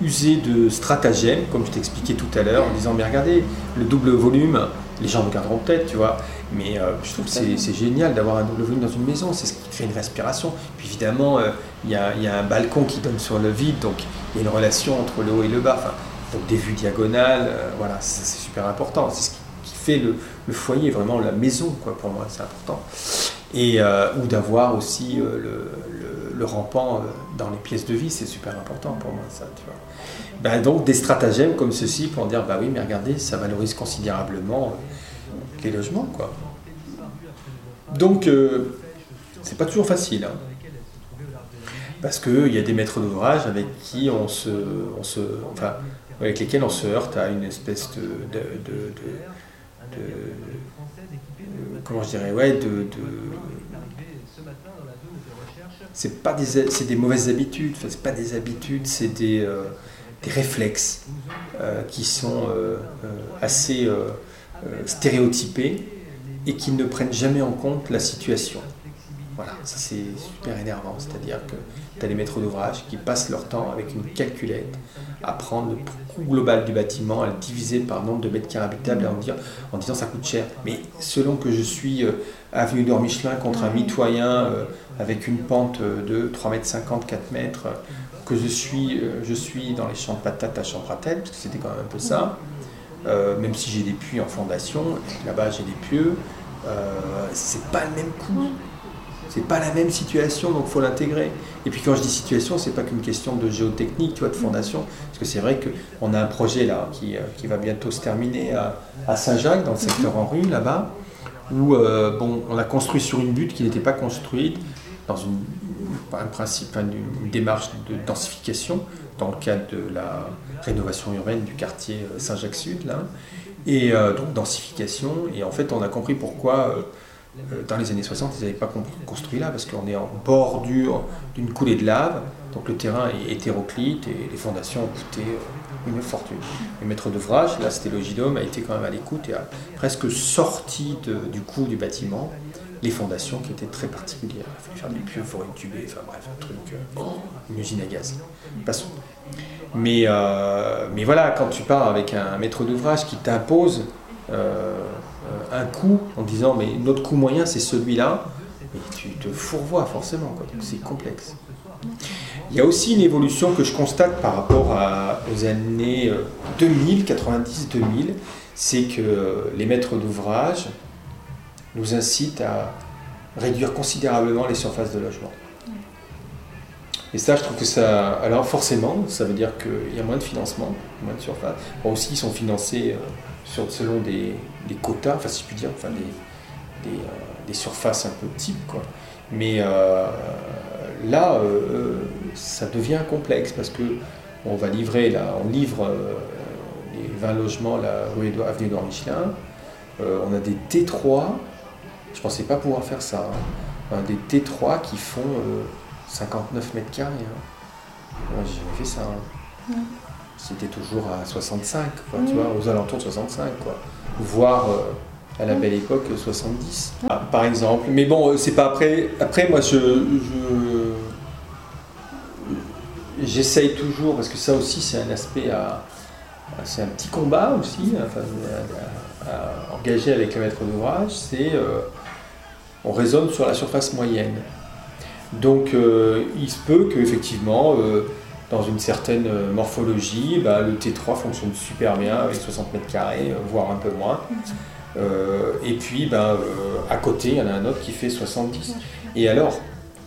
user de stratagèmes, comme je t'expliquais tout à l'heure, en disant, mais regardez, le double volume, les gens regarderont peut-être, tu vois, mais euh, je trouve que c'est génial d'avoir un double volume dans une maison, c'est ce qui crée une respiration. Puis évidemment, euh, il y, a, un balcon qui donne sur le vide, donc il y a une relation entre le haut et le bas, donc des vues diagonales, voilà, c'est super important, c'est ce qui, qui fait le, le foyer, vraiment la maison, quoi, pour moi, c'est important euh, ou d'avoir aussi euh, le, rampant euh, dans les pièces de vie, c'est super important pour moi ça, tu vois. Ben, donc des stratagèmes comme ceci pour dire bah oui mais regardez ça valorise considérablement les logements quoi. Donc euh, c'est pas toujours facile hein. parce qu'il y a des maîtres d'ouvrage avec qui on se, enfin avec lesquels on se heurte à une espèce de, comment je dirais, ouais, de, de- c'est pas des, c'est des mauvaises habitudes, enfin, c'est pas des habitudes, c'est des, euh, des réflexes euh, qui sont euh, assez stéréotypés et qui ne prennent jamais en compte la situation. Voilà, ça c'est super énervant, c'est-à-dire que des maîtres d'ouvrage qui passent leur temps avec une calculette à prendre le coût global du bâtiment, à le diviser par le nombre de mètres carrés habitables et en, dire, en disant ça coûte cher. Mais selon que je suis euh, avenue d'Or Michelin contre un mitoyen euh, avec une pente euh, de 3 mètres 50, 4 mètres, que je suis, euh, je suis dans les champs de patates à Champratel, parce que c'était quand même un peu ça, même si j'ai des puits en fondation, là-bas j'ai des pieux, c'est pas le même coût. C'est pas la même situation, donc faut l'intégrer. Et puis quand je dis situation, c'est pas qu'une question de géotechnique, tu vois, de fondation, parce que c'est vrai qu'on a un projet là qui, euh, qui va bientôt se terminer à, Saint-Jacques, dans le secteur en rue, là-bas, où euh, bon, on a construit sur une butte qui n'était pas construite, dans une, un principe, une, démarche de densification, dans le cadre de la rénovation urbaine du quartier euh, Saint-Jacques-Sud, là. Et donc densification, et en fait on a compris pourquoi dans les années 60, ils n'avaient pas con- construit là parce qu'on est en bordure d'une coulée de lave, donc le terrain est hétéroclite et les fondations ont coûté euh, une fortune. Le maître d'ouvrage, là c'était Logidome, a été quand même à l'écoute et a presque sorti du coût du bâtiment les fondations qui étaient très particulières. Il fallait faire des pieux forêts tubées, enfin bref, un truc, euh, une usine à gaz. Passons. Mais, euh, mais voilà, quand tu pars avec un maître d'ouvrage qui t'impose euh, euh, un coût en disant mais notre coût moyen c'est celui-là, et tu te fourvoies forcément, c'est complexe. Il y a aussi une évolution que je constate par rapport aux années euh, 2000, 90-2000, c'est que euh, les maîtres d'ouvrage nous incitent à réduire considérablement les surfaces de logement. Et ça, je trouve que ça. Alors, forcément, ça veut dire qu'il y a moins de financement, moins de surface. Bon, aussi, ils sont financés euh, selon des, des quotas, enfin, si je puis dire, enfin, des, des, euh, surfaces un peu types, quoi. Mais euh, là, euh, ça devient complexe parce que on va livrer, là, on livre les 20 logements, la rue Édouard, avenue Édouard Michelin. On a des T3, je pensais pas pouvoir faire ça. hein. Des T3 qui font euh, 59 mètres carrés. Hein. J'ai jamais fait ça. hein. C'était toujours à 65, quoi, tu Mhm. vois, aux alentours de 65, quoi. Voire euh, à la belle époque 70, Ah, par exemple. Mais bon, euh, c'est pas après. Après, moi, je, je- j'essaye toujours parce que ça aussi, c'est un aspect à, c'est un petit combat aussi, enfin, à, engager avec le maître d'ouvrage. C'est, euh, on raisonne sur la surface moyenne. Donc, euh, il se peut qu'effectivement, dans une certaine euh, morphologie, bah, le T3 fonctionne super bien avec 60 mètres carrés, euh, voire un peu moins. Euh, et puis, bah, à côté, il y en a un autre qui fait 70. Et alors,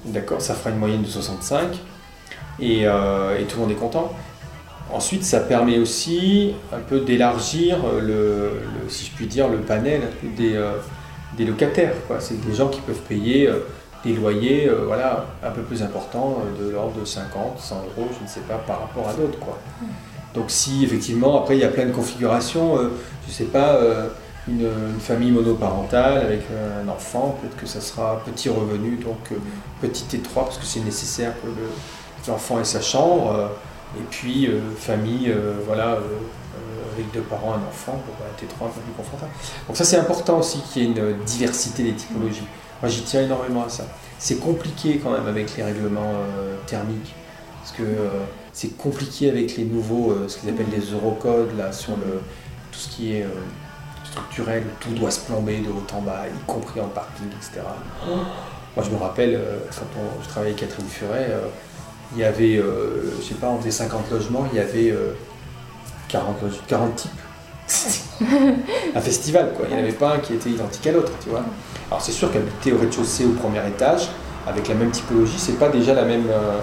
d'accord, ça fera une moyenne de 65 et, tout le monde est content. Ensuite, ça permet aussi un peu d'élargir le, si je puis dire, le panel des, locataires. C'est des gens qui peuvent payer des loyers euh, voilà, un peu plus importants, euh, de l'ordre de 50, 100 euros, je ne sais pas, par rapport à d'autres. quoi. Donc si effectivement, après il y a plein de configurations, euh, je ne sais pas, une, famille monoparentale avec un enfant, peut-être que ça sera petit revenu, donc petit T3 parce que c'est nécessaire que le- l'enfant ait sa chambre, et puis famille, voilà, avec deux parents, un enfant, pour un T3 un peu plus confortable. Donc ça c'est important aussi qu'il y ait une diversité des typologies. Moi j'y tiens énormément à ça. C'est compliqué quand même avec les règlements euh, thermiques, parce que euh, c'est compliqué avec les nouveaux, euh, ce qu'ils appellent les eurocodes, là, sur le, tout ce qui est structurel, tout doit se plomber de haut en bas, y compris en parking, etc. Moi je me rappelle, quand je travaillais avec Catherine Furet, il y avait, je sais pas, on faisait 50 logements, il y avait euh, 40, loge- 40 types. un festival, quoi. Il n'y en avait pas un qui était identique à l'autre, tu vois. Alors c'est sûr qu'habiter au rez-de-chaussée au premier étage, avec la même typologie, c'est pas déjà la même. euh,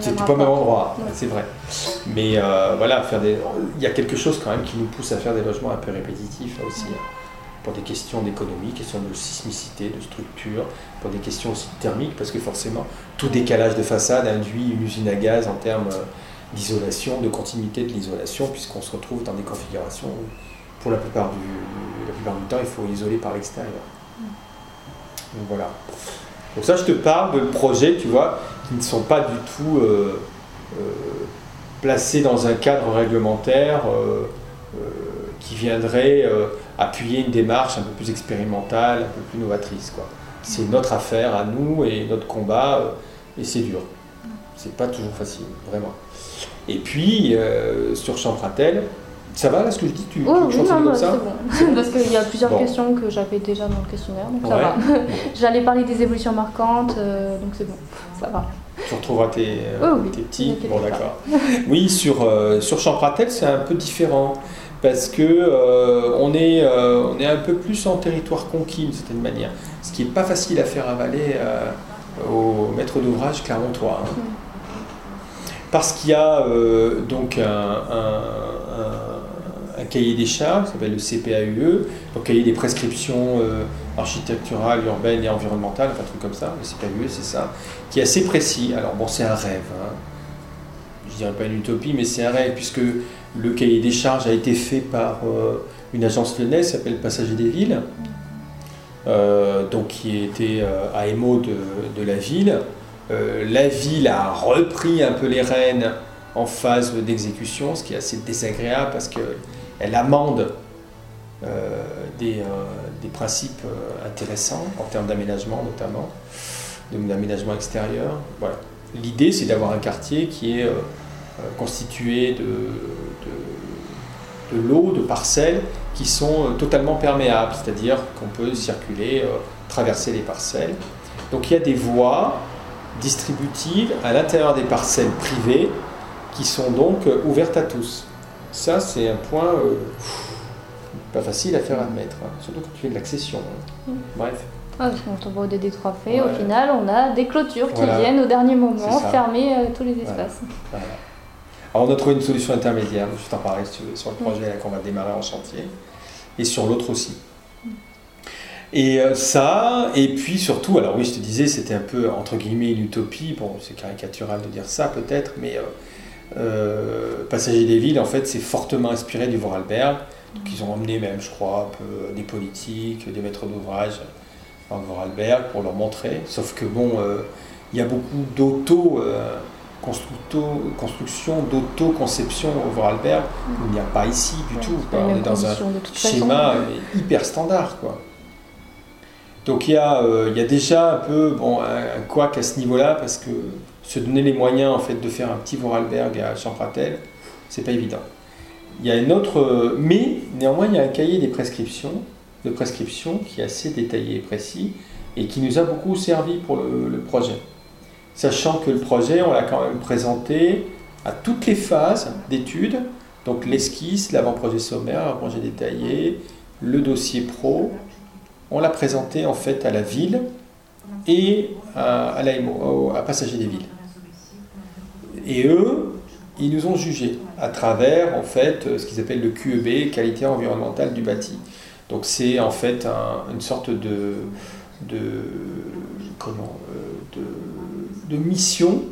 C'est pas le même endroit, Ouais. c'est vrai. Mais euh, voilà, faire des... il y a quelque chose quand même qui nous pousse à faire des logements un peu répétitifs là aussi, hein. pour des questions d'économie, questions de sismicité, de structure, pour des questions aussi thermiques, parce que forcément, tout décalage de façade induit une usine à gaz en termes euh, d'isolation, de continuité de l'isolation, puisqu'on se retrouve dans des configurations où, pour la plupart du, la plupart du temps, il faut isoler par l'extérieur. Donc voilà. Donc ça, je te parle de projets, tu vois, qui ne sont pas du tout euh, euh, placés dans un cadre réglementaire euh, qui viendrait appuyer une démarche un peu plus expérimentale, un peu plus novatrice. quoi. C'est notre affaire à nous et notre combat, et c'est dur. C'est pas toujours facile, vraiment. Et puis, sur Champratel, ça va là ce que je dis Tu, tu Oui, non, comme ça c'est bon. Parce qu'il y a plusieurs Bon. questions que j'avais déjà dans le questionnaire, donc ça Ouais. va. J'allais parler des évolutions marquantes, euh, donc c'est bon, ça va. Tu retrouveras tes, euh, Oui, oui, tes petits. Bon, d'accord. Oui, sur, euh, sur Champratel, c'est un peu différent. Parce que euh, on, est, on est un peu plus en territoire conquis d'une certaine manière. Ce qui n'est pas facile à faire avaler au maître d'ouvrage clermontois. hein. Parce qu'il y a donc un, un- un- un cahier des charges, qui s'appelle le CPAUE, donc cahier des prescriptions euh, architecturales, urbaines et environnementales, enfin un truc comme ça, le CPAUE c'est ça, qui est assez précis. Alors bon, c'est un rêve, hein. je dirais pas une utopie, mais c'est un rêve, puisque le cahier des charges a été fait par euh, une agence lyonnaise qui s'appelle Passager des Villes, euh, donc qui était euh, AMO de, la ville. La ville a repris un peu les rênes en phase d'exécution, ce qui est assez désagréable parce qu'elle amende euh, des, euh, des principes euh, intéressants en termes d'aménagement notamment, d'aménagement extérieur. Voilà. L'idée c'est d'avoir un quartier qui est constitué de, de, de lots, de parcelles qui sont totalement perméables, c'est-à-dire qu'on peut circuler, traverser les parcelles. Donc il y a des voies distributives à l'intérieur des parcelles privées qui sont donc ouvertes à tous. Ça, c'est un point euh, pas facile à faire admettre, hein, surtout quand tu fais de l'accession. hein. Mm. Bref. Ah, parce qu'on t'envoie au DD3 fait, Ouais. au final, on a des clôtures Voilà. qui viennent au dernier moment fermer euh, tous les espaces. Voilà. Alors on a trouvé une solution intermédiaire, je t'en parlerai si tu veux, sur le projet là, qu'on va démarrer en chantier, et sur l'autre aussi. Et euh, ça, et puis surtout, alors oui, je te disais, c'était un peu entre guillemets une utopie. Bon, c'est caricatural de dire ça peut-être, mais euh, Passager des villes, en fait, c'est fortement inspiré du Vorarlberg. Donc ils ont emmené même, je crois, un peu des politiques, des maîtres d'ouvrage en Vorarlberg pour leur montrer. Sauf que bon, il y a beaucoup d'auto construction d'auto-conception au Vorarlberg. Il n'y a pas ici du tout. On est dans un schéma hyper standard. Quoi. Donc il y, a, euh, il y a déjà un peu bon, un, couac à ce niveau-là parce que se donner les moyens en fait de faire un petit Vorarlberg à Champratel, c'est pas évident. Il y a une autre, euh, mais néanmoins il y a un cahier des prescriptions, de prescriptions qui est assez détaillé et précis et qui nous a beaucoup servi pour le, projet. Sachant que le projet, on l'a quand même présenté à toutes les phases d'études, donc l'esquisse, l'avant-projet sommaire, l'avant-projet détaillé, le dossier pro, on l'a présenté en fait à la ville et à, à à Passager des Villes. Et eux, ils nous ont jugés à travers en fait ce qu'ils appellent le QEB, qualité environnementale du bâti. Donc c'est en fait une sorte de, comment euh, de, mission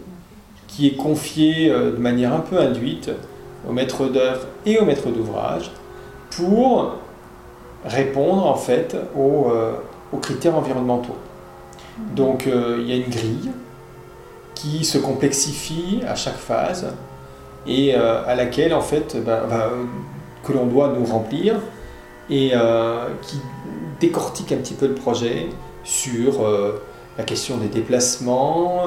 qui est confiée euh, de manière un peu induite au maître d'œuvre et au maître d'ouvrage pour répondre en fait aux, euh, critères environnementaux. Donc il y a une grille qui se complexifie à chaque phase et euh, à laquelle en fait ben, ben, que l'on doit nous remplir et qui décortique un petit peu le projet sur la question des déplacements,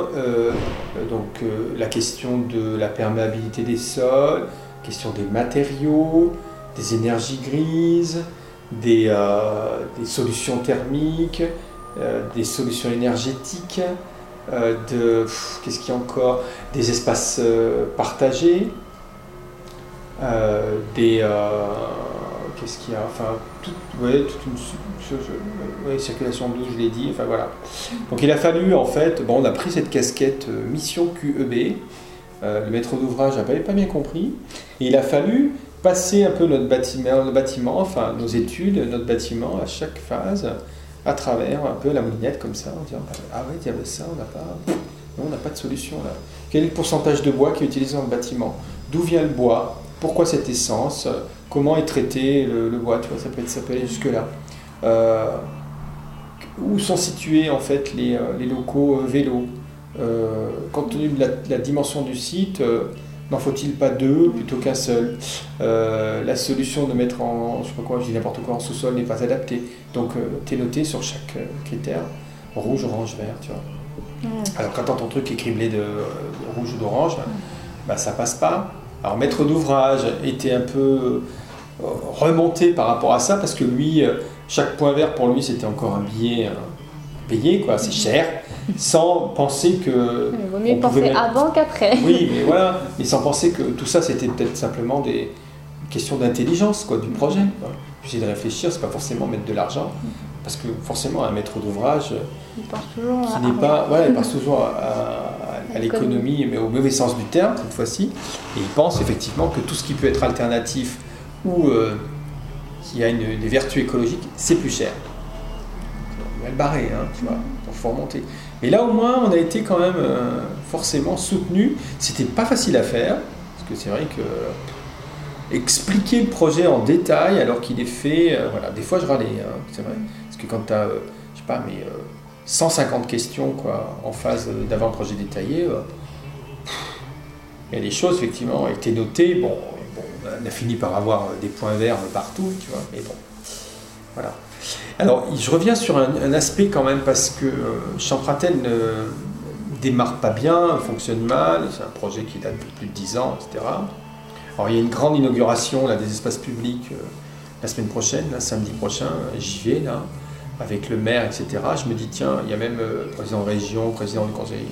donc la question de la perméabilité des sols, question des matériaux, des énergies grises, des, euh, des solutions thermiques, euh, des solutions énergétiques, euh, de qu'est-ce qu'il y a encore? Des espaces partagés, des qu'est-ce qu'il y a? Enfin, toute, ouais, une circulation douce, je l'ai dit. Enfin voilà. Donc il a fallu en fait, bon, on a pris cette casquette mission QEB. le maître d'ouvrage n'avait pas bien compris. Et il a fallu passer un peu notre bâtiment, enfin nos études, notre bâtiment à chaque phase, à travers un peu la moulinette comme ça, en disant Ah oui, il y avait ça, on n'a pas, on n'a pas de solution là. Quel est le pourcentage de bois qui est utilisé dans le bâtiment? D'où vient le bois? Pourquoi cette essence? Comment est traité le, bois Tu vois, ça peut, être, ça jusque-là. Euh, où sont situés en fait les, euh, les locaux euh, vélos? Compte tenu de la, dimension du site, N'en faut-il pas deux plutôt qu'un seul euh, La solution de mettre en, je sais pas quoi, je dis n'importe quoi, en sous-sol n'est pas adaptée. Donc, euh, tu es noté sur chaque euh, critère, rouge, orange, vert, tu vois. Alors, quand ton truc est criblé de, rouge ou d'orange, bah, ça passe pas. Alors, maître d'ouvrage était un peu remonté par rapport à ça, parce que lui, chaque point vert, pour lui, c'était encore un billet payé, quoi, c'est cher sans penser que. Il vaut mieux penser avant qu'après. Oui, mais voilà, mais sans penser que tout ça c'était peut-être simplement des questions d'intelligence quoi, du projet. Puis de réfléchir, c'est pas forcément mettre de l'argent, parce que forcément un maître d'ouvrage qui n'est pas, voilà, il pense toujours à, l'économie, mais au mauvais sens du terme cette fois-ci, et il pense effectivement que tout ce qui peut être alternatif ou euh, qui a une, des vertus écologiques, c'est plus cher. Le barrer, hein, tu vois, pour remonter. Mais là, au moins, on a été quand même euh, forcément soutenu. C'était pas facile à faire, parce que c'est vrai que expliquer le projet en détail alors qu'il est fait, euh, voilà, des fois je râlais, hein, c'est vrai. Parce que quand tu as, euh, je sais pas, mais 150 questions quoi, en phase d'avant-projet détaillé, il y a des choses, effectivement, ont été notées. Bon, on a fini par avoir des points verts partout, tu vois, mais bon, voilà. Alors, je reviens sur un, aspect quand même parce que euh, Champratel ne démarre pas bien, fonctionne mal, c'est un projet qui date depuis plus de 10 ans, etc. Alors, il y a une grande inauguration là, des espaces publics euh, la semaine prochaine, samedi prochain, j'y vais là, avec le maire, etc. Je me dis, tiens, il y a même euh, président de région, président du conseil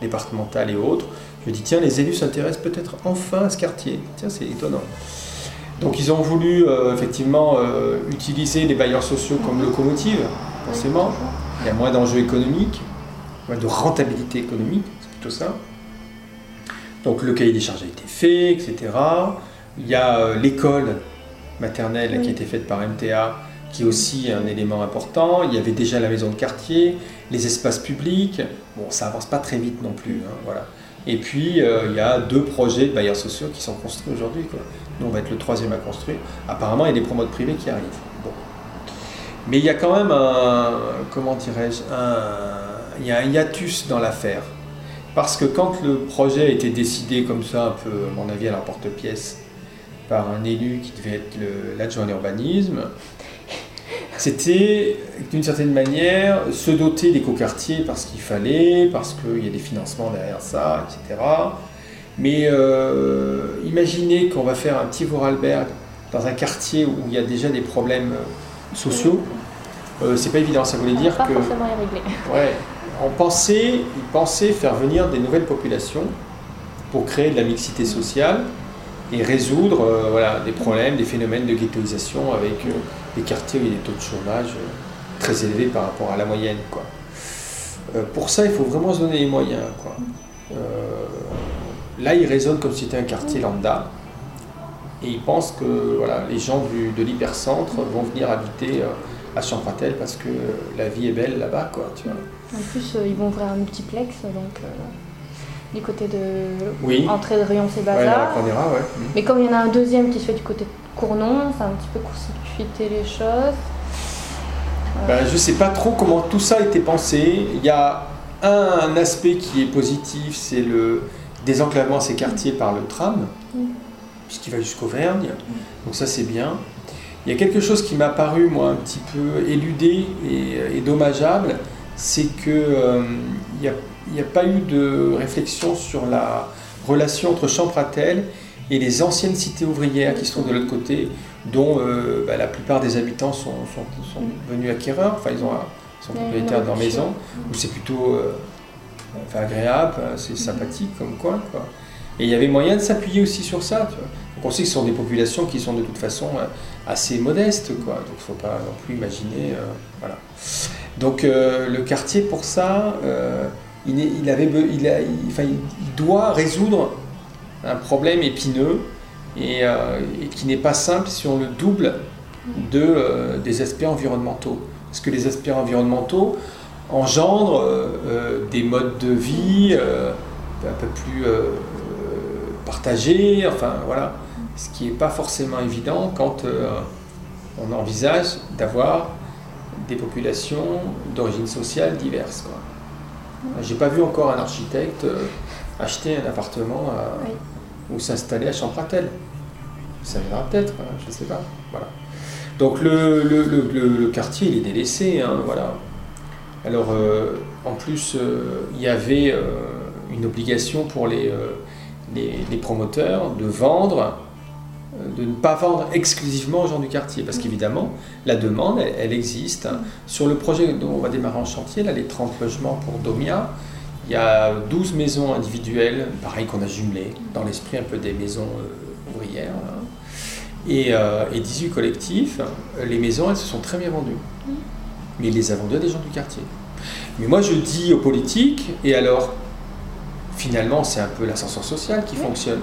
départemental et autres. Je me dis, tiens, les élus s'intéressent peut-être enfin à ce quartier. Tiens, c'est étonnant. Donc ils ont voulu euh, effectivement euh, utiliser les bailleurs sociaux comme locomotive, forcément. Il y a moins d'enjeux économiques, moins de rentabilité économique, c'est plutôt ça. Donc le cahier des charges a été fait, etc. Il y a euh, l'école maternelle qui a été faite par MTA qui est aussi un élément important. Il y avait déjà la maison de quartier, les espaces publics. Bon, ça avance pas très vite non plus. hein, voilà. Et puis, il y a deux projets de bailleurs sociaux qui sont construits aujourd'hui. quoi. Nous, on va être le troisième à construire. Apparemment, il y a des promotes privés qui arrivent. Bon. Mais il y a quand même un, comment dirais-je, un, il y a un hiatus dans l'affaire. Parce que quand le projet a été décidé comme ça, un peu, à mon avis, à l'emporte-pièce, par un élu qui devait être l'adjoint à l'urbanisme, c'était d'une certaine manière se doter d'écoquartiers parce qu'il fallait, parce qu'il y a des financements derrière ça, etc. Mais euh, imaginez qu'on va faire un petit Vorarlberg dans un quartier où il y a déjà des problèmes euh, sociaux, euh, c'est pas évident. Ça voulait dire pas que forcément y régler. Ouais, on pensait, ils pensaient faire venir des nouvelles populations pour créer de la mixité sociale et résoudre euh, voilà, des problèmes, des phénomènes de ghettoisation avec euh, des quartiers où il y a des taux de chômage euh, très élevés par rapport à la moyenne. Quoi. Pour ça, il faut vraiment se donner les moyens. Quoi. Là, il résonne comme si c'était un quartier lambda. Et ils pensent que voilà, les gens du- de l'hypercentre vont venir habiter euh, à Champratel parce que la vie est belle là-bas. Quoi, tu vois. En plus, euh, ils vont ouvrir un multiplex, donc euh, du côté de Oui. entrée de rayon c'est Ouais, ouais. Mais comme il y en a un deuxième qui se fait du côté de Cournon, ça a un petit peu court-circuité les choses. Ben, je ne sais pas trop comment tout ça a été pensé. Il y a un aspect qui est positif, c'est le désenclavement ces quartiers par le tram, puisqu'il va jusqu'Auvergne. Donc ça c'est bien. Il y a quelque chose qui m'a paru moi un petit peu éludé et, et dommageable, c'est que euh, n'y a, pas eu de réflexion sur la relation entre Champratel et les anciennes cités ouvrières qui sont de l'autre côté, dont euh, bah, la plupart des habitants sont, sont, sont venus acquéreurs, enfin ils, ont, sont propriétaires de leur maison, où c'est plutôt euh, enfin, agréable, hein, c'est sympathique comme coin. Quoi. Et il y avait moyen de s'appuyer aussi sur ça. Donc on sait que ce sont des populations qui sont de toute façon euh, assez modestes, quoi. donc il ne faut pas non plus imaginer. euh, voilà. Donc euh, le quartier, pour ça, euh, il, avait, il, a- enfin, il- doit résoudre un problème épineux et, euh, et qui n'est pas simple si on le double de, euh, des aspects environnementaux. Parce que les aspects environnementaux engendrent euh, euh, des modes de vie euh, un peu plus partagés, enfin voilà, ce qui n'est pas forcément évident quand on envisage d'avoir des populations d'origine sociale diverses. quoi. J'ai pas vu encore un architecte acheter un appartement à- Oui. ou s'installer à Champratel. Ça viendra peut-être, hein, je ne sais pas. Voilà. Donc le, le- le- le- le quartier, il est délaissé. hein, voilà. Alors, euh, en plus, euh, il y avait euh, une obligation pour les, promoteurs de vendre, de ne pas vendre exclusivement aux gens du quartier. Parce qu'évidemment, la demande, elle, existe. Sur le projet dont on va démarrer en chantier, là, les 30 logements pour Domia, il y a 12 maisons individuelles, pareil qu'on a jumelées, dans l'esprit un peu des maisons ouvrières. Et, et 18 collectifs. Les maisons, elles se sont très bien vendues. Mais ils les a vendues à des gens du quartier. Mais moi, je dis aux politiques, et alors, finalement, c'est un peu l'ascenseur social qui fonctionne.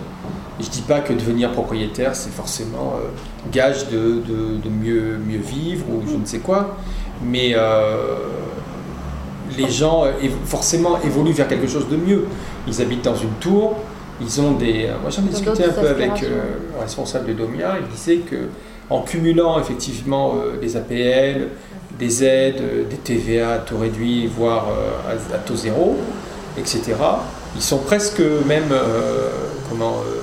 Et je dis pas que devenir propriétaire, c'est forcément euh, gage de, de- de mieux, mieux vivre ou je ne sais quoi. Mais euh, les gens euh, forcément évoluent vers quelque chose de mieux. Ils habitent dans une tour, ils ont des. Moi j'en ai discuté un peu avec un responsable de Domia, il disait que en cumulant effectivement des APL, des aides, euh, des TVA à taux réduit, voire euh, à, taux zéro, etc., ils sont presque même. euh, comment. euh,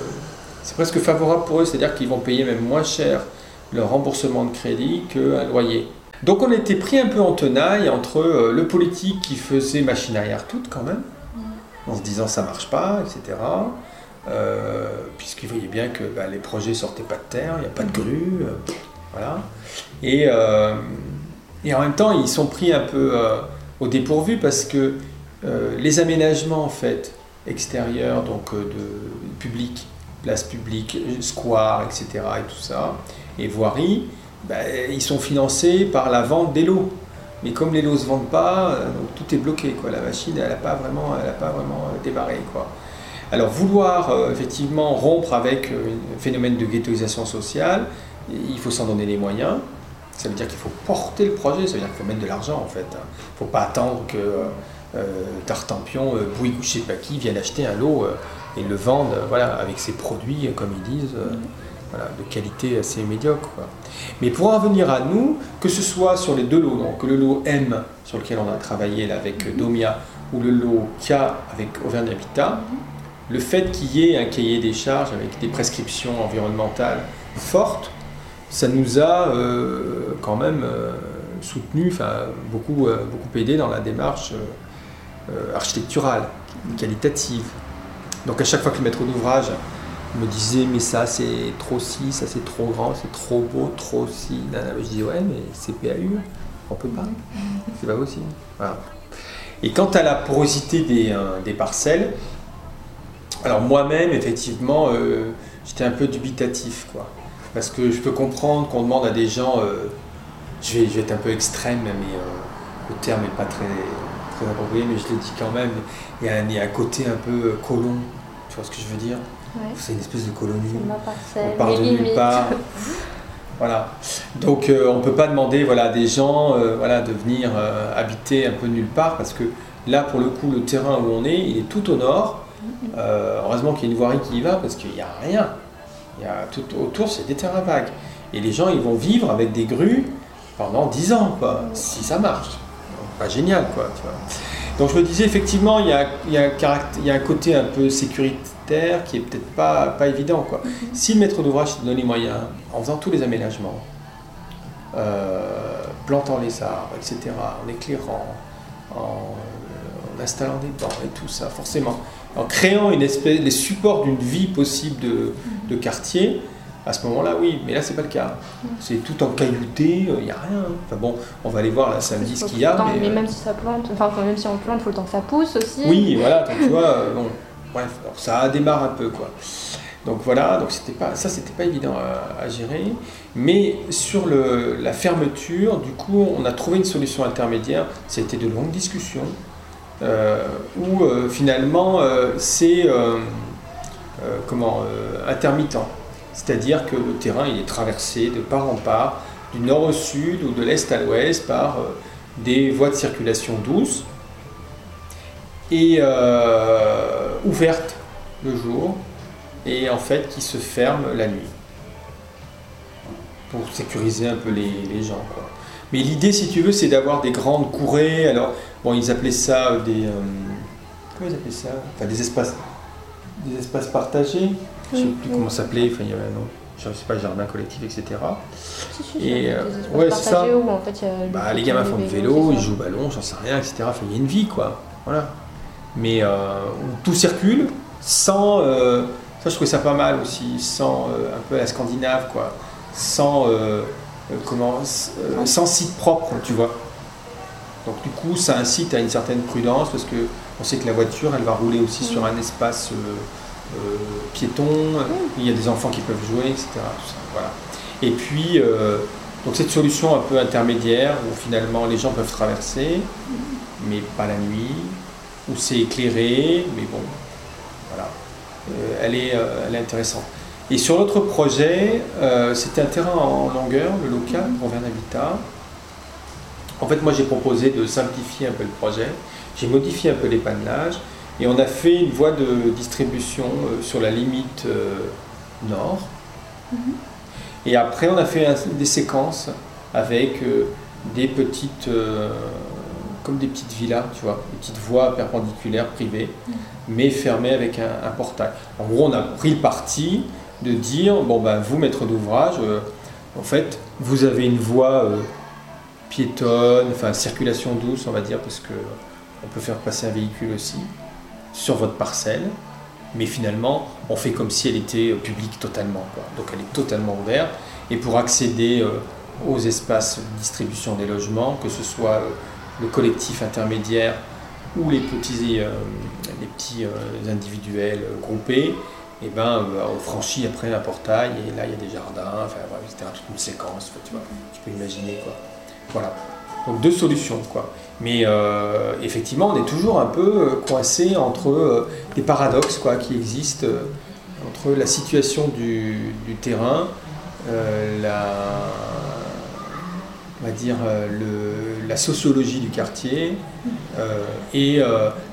c'est presque favorable pour eux, c'est-à-dire qu'ils vont payer même moins cher leur remboursement de crédit qu'un loyer. Donc on était pris un peu en tenaille entre euh, le politique qui faisait machine arrière toute quand même, en se disant ça marche pas, etc. Puisqu'il voyait bien que bah, les projets sortaient pas de terre, il n'y a pas de grue, voilà. Et, et en même temps ils sont pris un peu euh, au dépourvu parce que euh, les aménagements en fait extérieurs, donc euh, de public, place publique, square, etc. et tout ça, et voirie, ben, ils sont financés par la vente des lots. Mais comme les lots ne se vendent pas, euh, tout est bloqué. La machine, elle n'a pas vraiment, elle pas vraiment démarré. Alors vouloir effectivement rompre avec euh, un phénomène de ghettoisation sociale, il faut s'en donner les moyens. Ça veut dire qu'il faut porter le projet, ça veut dire qu'il faut mettre de l'argent en fait. Il ne faut pas attendre que euh, Tartampion, euh, Bouygues ou je sais pas qui viennent acheter un lot euh, et le vendent voilà, avec ses produits, comme ils disent, voilà, de qualité assez médiocre. quoi. Mais pour en venir à nous, que ce soit sur les deux lots, donc le lot M sur lequel on a travaillé là, avec Domia ou le lot K avec Auvergne Habitat, le fait qu'il y ait un cahier des charges avec des prescriptions environnementales fortes, ça nous a euh, quand même euh, soutenu, enfin beaucoup, euh, beaucoup aidé dans la démarche architecturale, qualitative. Donc à chaque fois que le maître d'ouvrage me disait mais ça c'est trop ci, ça c'est trop grand, c'est trop beau, trop nanana, je disais ouais mais c'est PAU, on peut pas, c'est pas possible. Et quant à la porosité des, parcelles, alors moi-même, effectivement, j'étais un peu dubitatif, quoi. Parce que je peux comprendre qu'on demande à des gens, euh, je, vais, je vais être un peu extrême, mais euh, le terme n'est pas très, très approprié, mais je le dis quand même, il y, a un, il y a un côté un peu euh, colon, tu vois ce que je veux dire? Ouais. C'est une espèce de colonie. On part de nulle part. Voilà. Donc euh, on ne peut pas demander voilà, à des gens euh, voilà, de venir euh, habiter un peu nulle part parce que là pour le coup le terrain où on est il est tout au nord. Euh, heureusement qu'il y a une voirie qui y va parce qu'il n'y a rien. Il y a tout autour c'est des terrains vagues. Et les gens ils vont vivre avec des grues pendant 10 ans quoi, si ça marche. Pas génial quoi. Tu vois. Donc je me disais effectivement il y a, il y a un, caract- il y a un côté un peu sécuritaire qui est peut-être pas, pas évident quoi. Si le maître d'ouvrage se donne les moyens, en faisant tous les aménagements, euh, plantant les arbres, etc., en éclairant, en, en installant des bancs et tout ça, forcément, en créant une espèce, les supports d'une vie possible de, de quartier, à ce moment-là, oui, mais là, c'est pas le cas. C'est tout en caillouté, il n'y a rien. Enfin bon, on va aller voir là samedi ce qu'il y a. temps, mais, mais euh, même si ça plante, enfin même si on plante, il faut le temps que ça pousse aussi. oui, voilà, donc tu vois, euh, bon, bref, alors ça démarre un peu quoi. Donc voilà, donc c'était pas, ça c'était pas évident à, à gérer. Mais sur le, la fermeture, du coup, on a trouvé une solution intermédiaire. C'était de longues discussions euh, où euh, finalement euh, c'est euh, euh, comment euh, intermittent. C'est-à-dire que le terrain est traversé de part en part, du nord au sud ou de l'est à l'ouest par euh, des voies de circulation douces et euh, ouverte le jour et en fait qui se ferme la nuit pour sécuriser un peu les, gens. Mais l'idée, si tu veux, c'est d'avoir des grandes courées. Alors, bon, ils appelaient ça euh, des. euh, comment ils appelaient ça? Enfin, des espaces, des espaces partagés. Je ne sais plus comment ça s'appelait. Enfin, il y avait un nom. Je ne sais pas, jardin collectif, etc. Et, euh, ouais, c'est ça. où, en fait, Bah, les gamins font du vélo, ils jouent au ballon, j'en sais rien, etc. Enfin, il y a une vie, quoi. Voilà. Mais euh, tout circule sans. ça, je trouvais ça pas mal aussi, sans un peu à la scandinave, quoi. Sans. Euh, comment euh, Sans site propre, tu vois. Donc, du coup, ça incite à une certaine prudence parce que on sait que la voiture, elle va rouler aussi sur un espace euh, euh, piéton, il y a des enfants qui peuvent jouer, etc. voilà. Et puis. euh, donc cette solution un peu intermédiaire où finalement les gens peuvent traverser, mais pas la nuit, où c'est éclairé, mais bon, voilà, elle, est, elle est intéressante. Et sur l'autre projet, euh, c'était un terrain en longueur, le local pour Verne Habitat. En fait, moi j'ai proposé de simplifier un peu le projet, j'ai modifié un peu l'épannelage, et on a fait une voie de distribution euh, sur la limite euh, nord. Et après, on a fait un- des séquences avec des petites, comme des petites villas, tu vois, des petites voies perpendiculaires privées, mais fermées avec un, un portail. En gros, on a pris le parti de dire, bon ben, vous, maître d'ouvrage, euh, en fait, vous avez une voie euh, piétonne, enfin circulation douce, on va dire, parce que on peut faire passer un véhicule aussi sur votre parcelle. Mais finalement, on fait comme si elle était euh, publique totalement. quoi. Donc elle est totalement ouverte. Et pour accéder aux espaces de distribution des logements, que ce soit le collectif intermédiaire ou les petits, les petits individuels groupés, et ben, euh, on franchit après un portail et là il y a des jardins, enfin voilà, etc. Toute une séquence, tu vois, tu peux imaginer quoi. Voilà. Donc deux solutions quoi. Mais euh, effectivement, on est toujours un peu euh, coincé entre des paradoxes quoi, qui existent entre la situation du, du terrain, la, on va dire, le- la sociologie du quartier et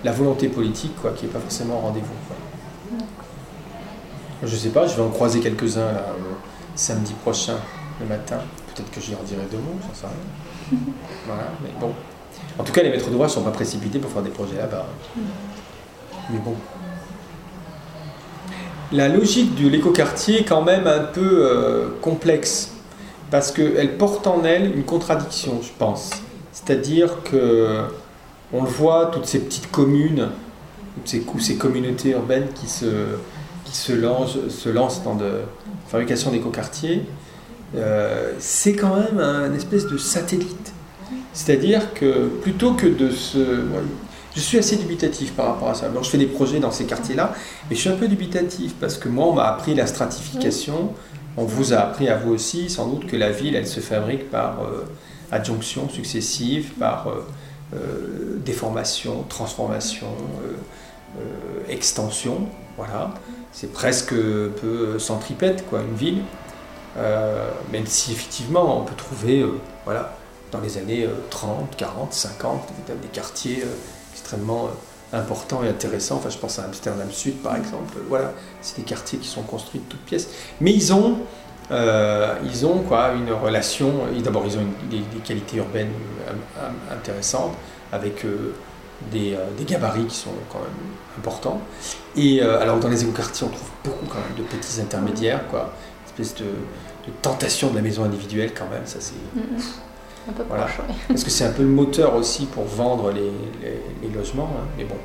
la volonté politique, quoi, qui n'est pas forcément au rendez-vous. Je sais pas, je vais en croiser quelques-uns là, euh, samedi prochain, le matin. Peut-être que j'y en dirai deux mots, j'en sais rien. voilà, mais bon. En tout cas, les maîtres d'ouvrage ne sont pas précipités pour faire des projets là-bas. Mais bon. La logique de l'écoquartier est quand même un peu euh, complexe parce qu'elle porte en elle une contradiction, je pense. C'est-à-dire que on le voit, toutes ces petites communes, toutes ces, ces communautés urbaines qui se, qui se lancent dans de fabrication d'écoquartiers, euh, c'est quand même un espèce de satellite. C'est-à-dire que plutôt que de se... je suis assez dubitatif par rapport à ça. Alors, je fais des projets dans ces quartiers-là, mais je suis un peu dubitatif parce que moi, on m'a appris la stratification. On vous a appris à vous aussi, sans doute, que la ville, elle se fabrique par euh, adjonction successive, par euh, euh, déformation, transformation, extension. Voilà. C'est presque peu centripète, quoi, une ville. Euh, même si effectivement, on peut trouver, euh, voilà, dans les années euh, 30, 40, 50, des, quartiers euh, extrêmement importants et intéressants. Enfin, je pense à Amsterdam Sud, par exemple. Voilà, c'est des quartiers qui sont construits de toutes pièces. Mais ils ont, ils ont quoi, une relation. D'abord, ils ont des, qualités urbaines intéressantes, avec des, euh, des gabarits qui sont quand même importants. Et euh, alors, dans les écoquartiers, on trouve beaucoup quand même de petits intermédiaires, quoi. Une espèce de, de tentation de la maison individuelle, quand même. Ça, c'est Mhm. Un peu Voilà. proche, ouais. parce que c'est un peu le moteur aussi pour vendre les, les- les logements, hein, mais bon.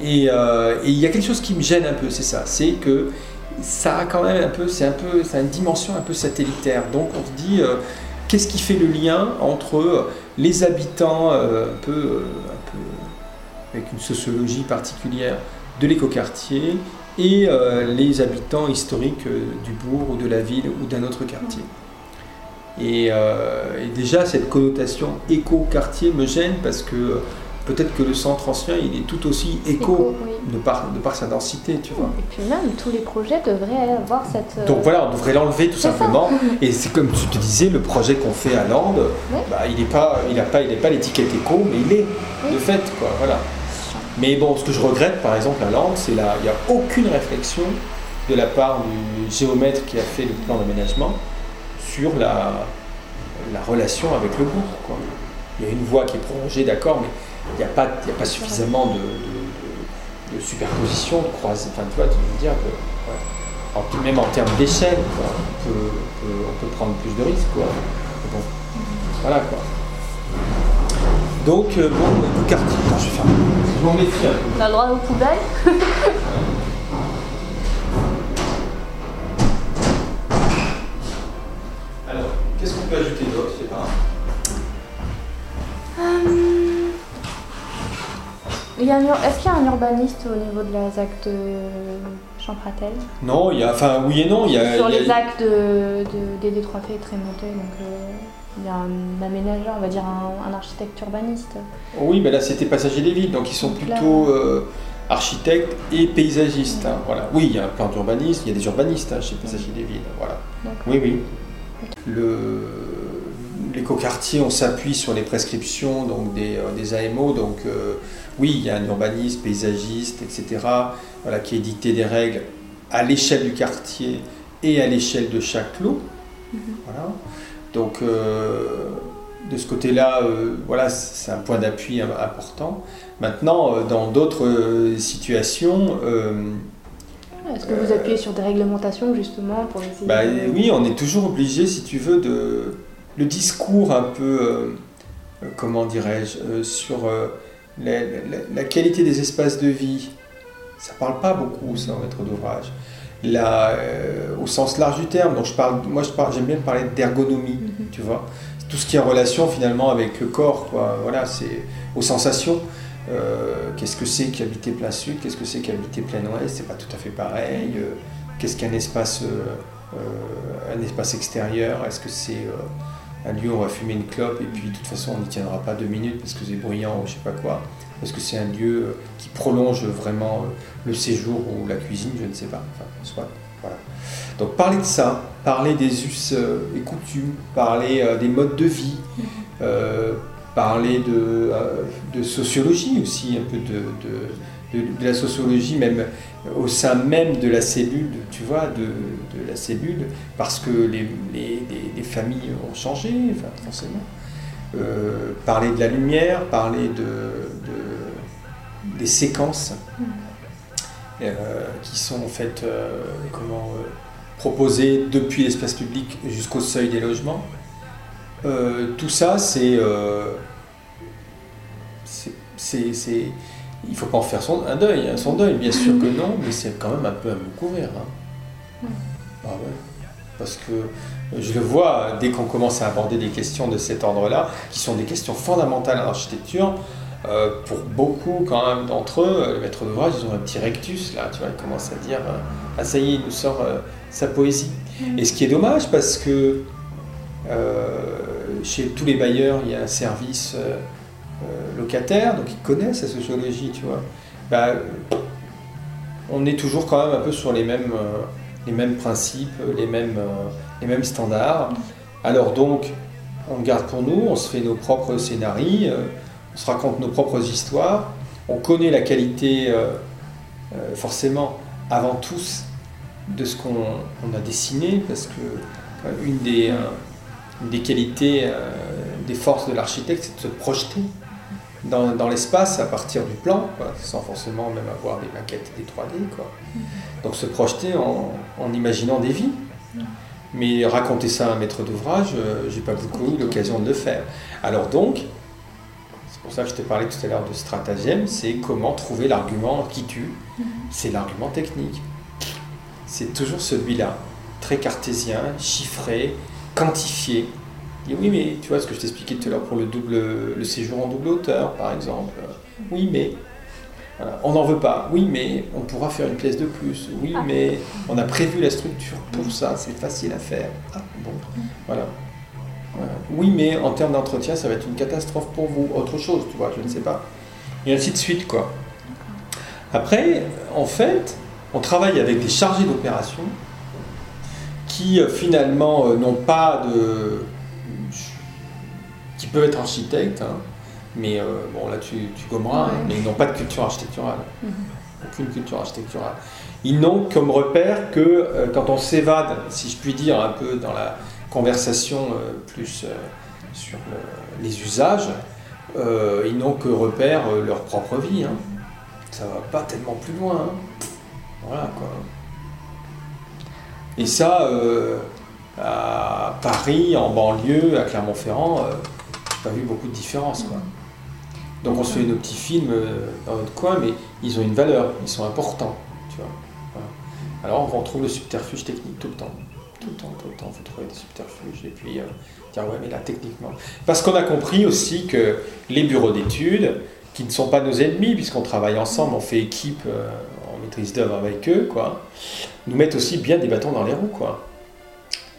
Et euh, et il y a quelque chose qui me gêne un peu, c'est ça, c'est que ça a quand même un peu, c'est un peu, ça a une dimension un peu satellitaire. Donc on se dit, euh, qu'est-ce qui fait le lien entre les habitants euh, un peu avec une sociologie particulière de l'écoquartier et euh, les habitants historiques euh, du bourg ou de la ville ou d'un autre quartier. Et, euh, et déjà, cette connotation éco-quartier me gêne parce que peut-être que le centre ancien, il est tout aussi éco, Éco, oui. de, par, de par sa densité, tu vois. Et puis même, tous les projets devraient avoir cette... Donc voilà, on devrait l'enlever tout simplement. Et c'est comme tu te disais, le projet qu'on fait à Lande, bah, il n'est pas, il a pas, il est pas l'étiquette éco, mais il est Oui. de fait, quoi. Voilà. Mais bon, ce que je regrette, par exemple, à Lande, c'est là, il n'y a aucune réflexion de la part du géomètre qui a fait le plan d'aménagement sur la, la relation avec le bourg. Il y a une voie qui est prolongée, d'accord, mais il n'y a, pas- a pas suffisamment de, superposition, de croisée. Enfin, tu vois, tu veux dire que, même en termes d'échelle, on peut, prendre plus de risques. Quoi. Voilà quoi. Donc, euh, bon, quartier, Attends, je vais faire. Je m'en méfie. On a le droit aux poubelles Alors, qu'est-ce qu'on peut ajouter d'autre? Je sais pas. Il y a un ur- Est-ce qu'il y a un urbaniste au niveau de la ZAC de Champratel Non, il y a, enfin, oui et non, il y a. Sur il y a- les ZAC de, de, des Détroités est très donc euh, il y a un aménageur, on va dire un, un architecte urbaniste. Oui, mais là c'était passager des villes, donc ils sont Donc là- plutôt euh, architectes et paysagistes. hein, voilà. Oui, il y a un plan d'urbanisme, il y a des urbanistes hein, chez Passager des villes. Voilà. Oui, oui. Le, l'écoquartier, on s'appuie sur les prescriptions donc des, euh, des AMO. Donc euh, oui, il y a un urbaniste, paysagiste, etc. Voilà, qui édité des règles à l'échelle du quartier et à l'échelle de chaque lot. Voilà. Donc euh, de ce côté-là, euh, voilà, c'est un point d'appui im- important. Maintenant, euh, dans d'autres situations, Est-ce que vous appuyez sur des réglementations justement pour essayer bah, de- oui, on est toujours obligé, si tu veux, de le discours un peu, euh, comment dirais-je, euh, sur euh, la, la- la qualité des espaces de vie. Ça parle pas beaucoup, ça, en maître d'ouvrage. La, euh, au sens large du terme, donc je parle, moi, je parle, j'aime bien parler d'ergonomie, Mhm. tu vois. Tout ce qui est en relation finalement avec le corps, quoi. Voilà, c'est aux sensations. Euh, qu'est-ce que c'est qu'habiter plein sud? Qu'est-ce que c'est qu'habiter plein ouest? C'est pas tout à fait pareil. Euh, qu'est-ce qu'un espace, un espace extérieur? Est-ce que c'est un lieu où on va fumer une clope et puis de toute façon on n'y tiendra pas deux minutes parce que c'est bruyant ou je sais pas quoi? Est-ce que c'est un lieu euh, qui prolonge vraiment euh, le séjour ou la cuisine? Je ne sais pas. Enfin, soit. Voilà. Donc parler de ça, parler des us et coutumes, parler des modes de vie, parler de, de, sociologie aussi, un peu de, de, de, la sociologie même au sein même de la cellule, tu vois, de, la cellule, parce que les, les, les, familles ont changé, enfin, forcément. Euh, parler de la lumière, parler de, des séquences mm. euh, qui sont en fait euh, comment, proposées depuis l'espace public jusqu'au seuil des logements. tout ça, c'est c'est il faut pas en faire son, un deuil, hein, son deuil, bien sûr que non, mais c'est quand même un peu à me couvrir. Hein. Ah ouais. Parce que je le vois dès qu'on commence à aborder des questions de cet ordre-là, qui sont des questions fondamentales en architecture. Euh, pour beaucoup quand même d'entre eux, le maître d'ouvrage, ils ont un petit rectus là, tu vois, ils commencent à dire euh, ah ça y est, il nous sort euh, sa poésie. Et ce qui est dommage parce que chez tous les bailleurs, il y a un service euh, locataires, donc ils connaissent la sociologie, tu vois, bah, on est toujours quand même un peu sur les mêmes, euh, les mêmes principes, les mêmes, euh, les mêmes standards. Alors donc, on garde pour nous, on se fait nos propres scénarios, on se raconte nos propres histoires, on connaît la qualité, forcément, avant tous, de ce qu'on a dessiné, parce que une des, des qualités, des forces de l'architecte, c'est de se projeter dans, l'espace à partir du plan, sans forcément même avoir des maquettes des 3D. Quoi. Donc se projeter en, imaginant des vies. Mais raconter ça à un maître d'ouvrage, euh, j'ai pas beaucoup eu l'occasion de le faire. Alors donc, c'est pour ça que je t'ai parlé tout à l'heure de stratagème, c'est comment trouver l'argument qui tue. C'est l'argument technique. C'est toujours celui-là, très cartésien, chiffré, quantifié, oui, mais tu vois ce que je t'expliquais tout à l'heure pour le, double, le séjour en double hauteur, par exemple. Oui, mais on n'en veut pas. Oui, mais on pourra faire une pièce de plus. Oui, ah. mais on a prévu la structure pour ça, c'est facile à faire. Ah, bon, voilà. Oui, mais en termes d'entretien, ça va être une catastrophe pour vous. Autre chose, tu vois, je ne sais pas. Et ainsi de suite, quoi. Après, en fait, on travaille avec des chargés d'opération qui euh, finalement euh, n'ont pas de qui peuvent être architectes, hein. mais euh, bon là tu, tu gommeras, mais ils n'ont pas de culture architecturale, mhm. aucune culture architecturale. Ils n'ont comme repère que euh, quand on s'évade, si je puis dire, un peu dans la conversation euh, plus sur les usages, ils n'ont que repère leur propre vie. Hein. Ça va pas tellement plus loin. Hein. Voilà quoi. Et ça, à Paris, en banlieue, à Clermont-Ferrand, pas vu beaucoup de différence. Quoi. Donc on se fait nos petits films euh, dans notre coin, mais ils ont une valeur, ils sont importants. Tu vois. Alors on retrouve le subterfuge technique tout le temps. Tout le temps, tout le temps, il faut trouver des subterfuges. Et puis euh, dire, ouais, mais là, techniquement. Parce qu'on a compris aussi que les bureaux d'études, qui ne sont pas nos ennemis, puisqu'on travaille ensemble, on fait équipe, euh, on maîtrise d'œuvre avec eux, quoi, nous mettent aussi bien des bâtons dans les roues. Quoi.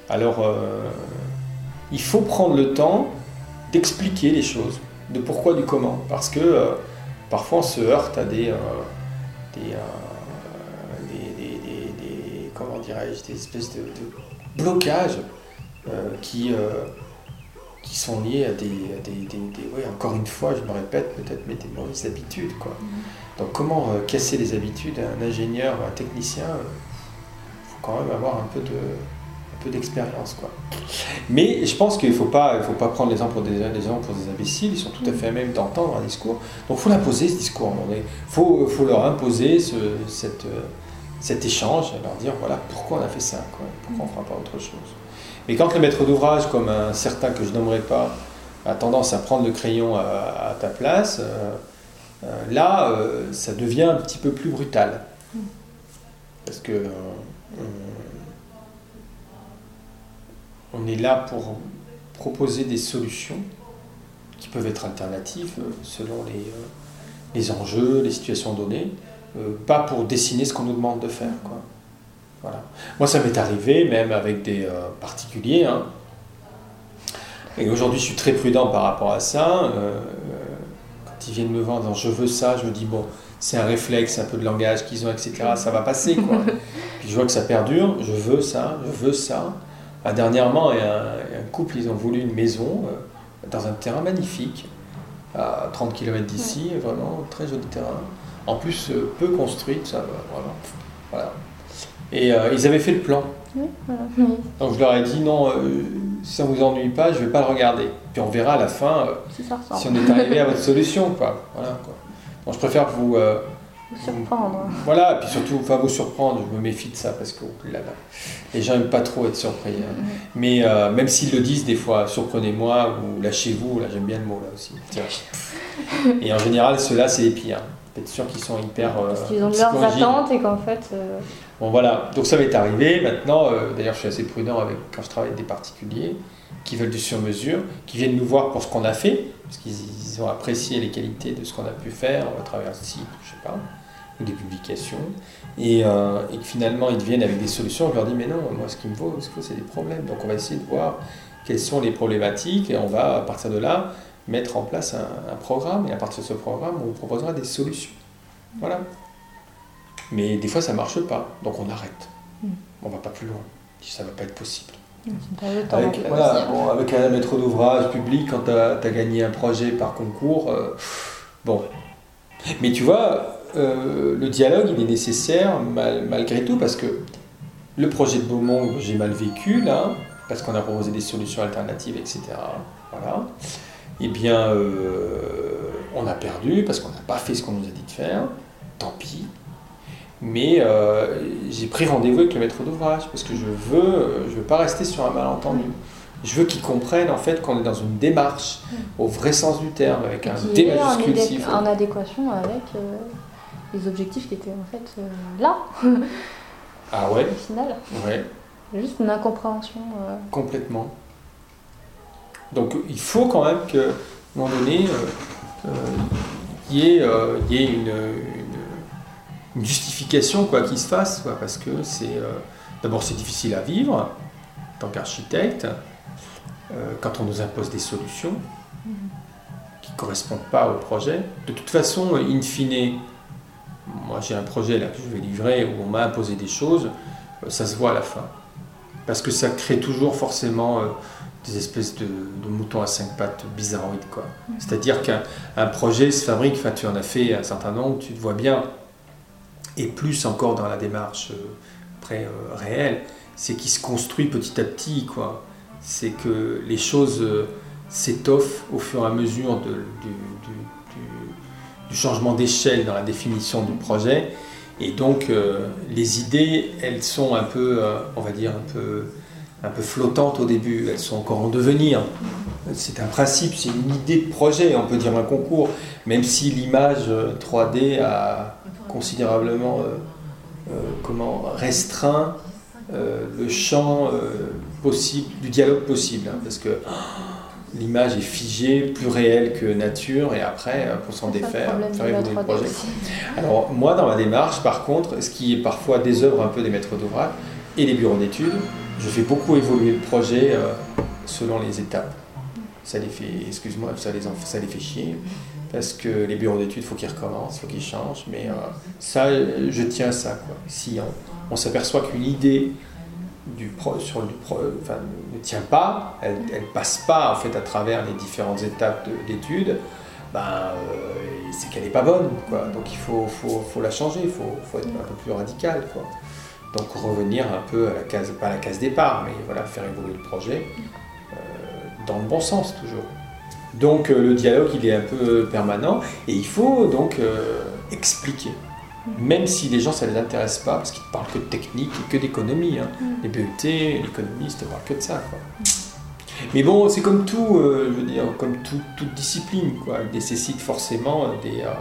Alors, il faut prendre le temps d'expliquer les choses, de pourquoi, du comment. Parce que euh, parfois on se heurte à des, euh, euh, des, des, des, comment dirais-je, des espèces de, blocages qui, qui sont liés à des, ouais, encore une fois, je me répète peut-être, mais des mauvaises habitudes. Quoi. Mm-hmm. Donc comment casser les habitudes Un ingénieur, un technicien, il faut quand même avoir un peu de peu d'expérience. quoi. Mais je pense qu'il ne faut pas, il faut pas prendre les gens pour des, les gens pour des imbéciles, ils sont tout à fait à même d'entendre un discours. Donc il faut l'imposer ce discours. Il faut, faut, leur imposer ce, cette, cet échange, leur dire voilà pourquoi on a fait ça, quoi, pourquoi on ne fera pas autre chose. Mais quand le maître d'ouvrage, comme un certain que je nommerai pas, a tendance à prendre le crayon à, ta place, euh, euh, là, euh, ça devient un petit peu plus brutal. Parce que on est là pour proposer des solutions qui peuvent être alternatives euh, selon les, euh, les enjeux, les situations données, euh, pas pour dessiner ce qu'on nous demande de faire. Quoi. Voilà. Moi, ça m'est arrivé, même avec des particuliers. Hein. Et aujourd'hui, je suis très prudent par rapport à ça. quand ils viennent me vendre, je veux ça, je me dis, bon, c'est un réflexe, un peu de langage qu'ils ont, etc. Ça va passer, quoi. Puis je vois que ça perdure, je veux ça, je veux ça. Ah, dernièrement, a un, couple, ils ont voulu une maison euh, dans un terrain magnifique, à 30 km d'ici, vraiment très joli terrain. En plus, euh, peu construite, ça, vraiment. Voilà. Et euh, ils avaient fait le plan. Donc je leur ai dit non, si ça ne vous ennuie pas, je ne vais pas le regarder. Puis on verra à la fin si, on est arrivé à votre solution. Quoi. Voilà, quoi. je préfère vous, vous surprendre. Voilà, et puis surtout, enfin vous surprendre, je me méfie de ça parce que là, les gens n'aiment pas trop être surpris. Hein. Mm-hmm. Mais euh, même s'ils le disent des fois, surprenez-moi ou lâchez-vous, là j'aime bien le mot là aussi. et en général, ceux-là, c'est les pires. Être sûr qu'ils sont hyper. Euh, parce qu'ils ont leurs attentes et qu'en fait. Euh, bon voilà, donc ça m'est arrivé. Maintenant, d'ailleurs, je suis assez prudent avec, quand je travaille avec des particuliers qui veulent du sur-mesure, qui viennent nous voir pour ce qu'on a fait, parce qu'ils ont apprécié les qualités de ce qu'on a pu faire à travers le site, je sais pas des publications, et, euh, et, finalement ils viennent avec des solutions, je leur dis mais non, moi ce qui me vaut, c'est des problèmes. Donc on va essayer de voir quelles sont les problématiques et on va à partir de là mettre en place un, programme et à partir de ce programme on vous proposera des solutions. Voilà. Mais des fois ça marche pas, donc on arrête. Hmm. On va pas plus loin. Ça va pas être possible. Avec, avec, un maître d'ouvrage public, quand tu as, gagné un projet par concours, euh, bon. Mais tu vois, euh, le dialogue, il est nécessaire malgré tout parce que le projet de Beaumont, j'ai mal vécu là, parce qu'on a proposé des solutions alternatives, etc. Voilà. Eh bien, euh, on a perdu parce qu'on n'a pas fait ce qu'on nous a dit de faire. Tant pis. Mais euh, j'ai pris rendez-vous avec le maître d'ouvrage parce que je veux, je veux pas rester sur un malentendu. Je veux qu'ils comprennent en fait qu'on est dans une démarche au vrai sens du terme, avec un D majuscule. En, en adéquation avec les objectifs qui étaient en fait euh, là. ah ouais Au final. Ouais. Juste une incompréhension. Euh. Complètement. Donc il faut quand même qu'à un moment donné, euh, il y, ait, une, une, justification quoi qui se fasse, quoi, parce que c'est d'abord c'est difficile à vivre en tant qu'architecte quand on nous impose des solutions mm-hmm. qui ne correspondent pas au projet. De toute façon, in fine, moi j'ai un projet là que je vais livrer où on m'a imposé des choses, euh, ça se voit à la fin. Parce que ça crée toujours forcément euh, des espèces de, moutons à cinq pattes bizarroïdes. Quoi. C'est-à-dire qu'un projet se fabrique, enfin, tu en as fait un certain nombre, tu te vois bien, et plus encore dans la démarche euh, réelle, c'est qu'il se construit petit à petit. Quoi. C'est que les choses s'étoffent au fur et à mesure de, du, du changement d'échelle dans la définition du projet. Et donc, euh, les idées, elles sont un peu, euh, on va dire, un peu, un peu flottantes au début. Elles sont encore en devenir. C'est un principe, c'est une idée de projet, on peut dire un concours, même si l'image 3D euh, a considérablement comment, restreint le champ possible, du dialogue possible. Hein, parce que l'image est figée, plus réelle que nature, et après, euh, pour s'en défaire, faire évoluer le projet. Alors, moi, dans ma démarche, par contre, ce qui est parfois désœuvre un peu des maîtres d'ouvrage et les bureaux d'études, je fais beaucoup évoluer le projet euh, selon les étapes. Ça les fait, excuse-moi, ça les, ça les fait chier, parce que les bureaux d'études, il faut qu'ils recommencent, il faut qu'ils changent, mais euh, ça, je tiens à ça. Quoi. Si on s'aperçoit qu'une idée du pro, sur du enfin, ne tient pas, elle ne passe pas en fait à travers les différentes étapes d'études, ben, euh, c'est qu'elle n'est pas bonne. Quoi. Donc il faut, faut, faut la changer, il faut, faut, être un peu plus radical. Quoi. Donc revenir un peu à la case, pas à la case départ, mais voilà, faire évoluer le projet euh, dans le bon sens toujours. Donc euh, le dialogue il est un peu permanent et il faut donc expliquer même si les gens ça les intéresse pas, parce qu'ils ne parlent que de technique et que d'économie. Hein. Mm. Les BET, l'économiste ne parlent que de ça. Quoi. Mais bon, c'est comme tout, euh, je veux dire, comme toute discipline, quoi. Elle nécessite forcément des, euh,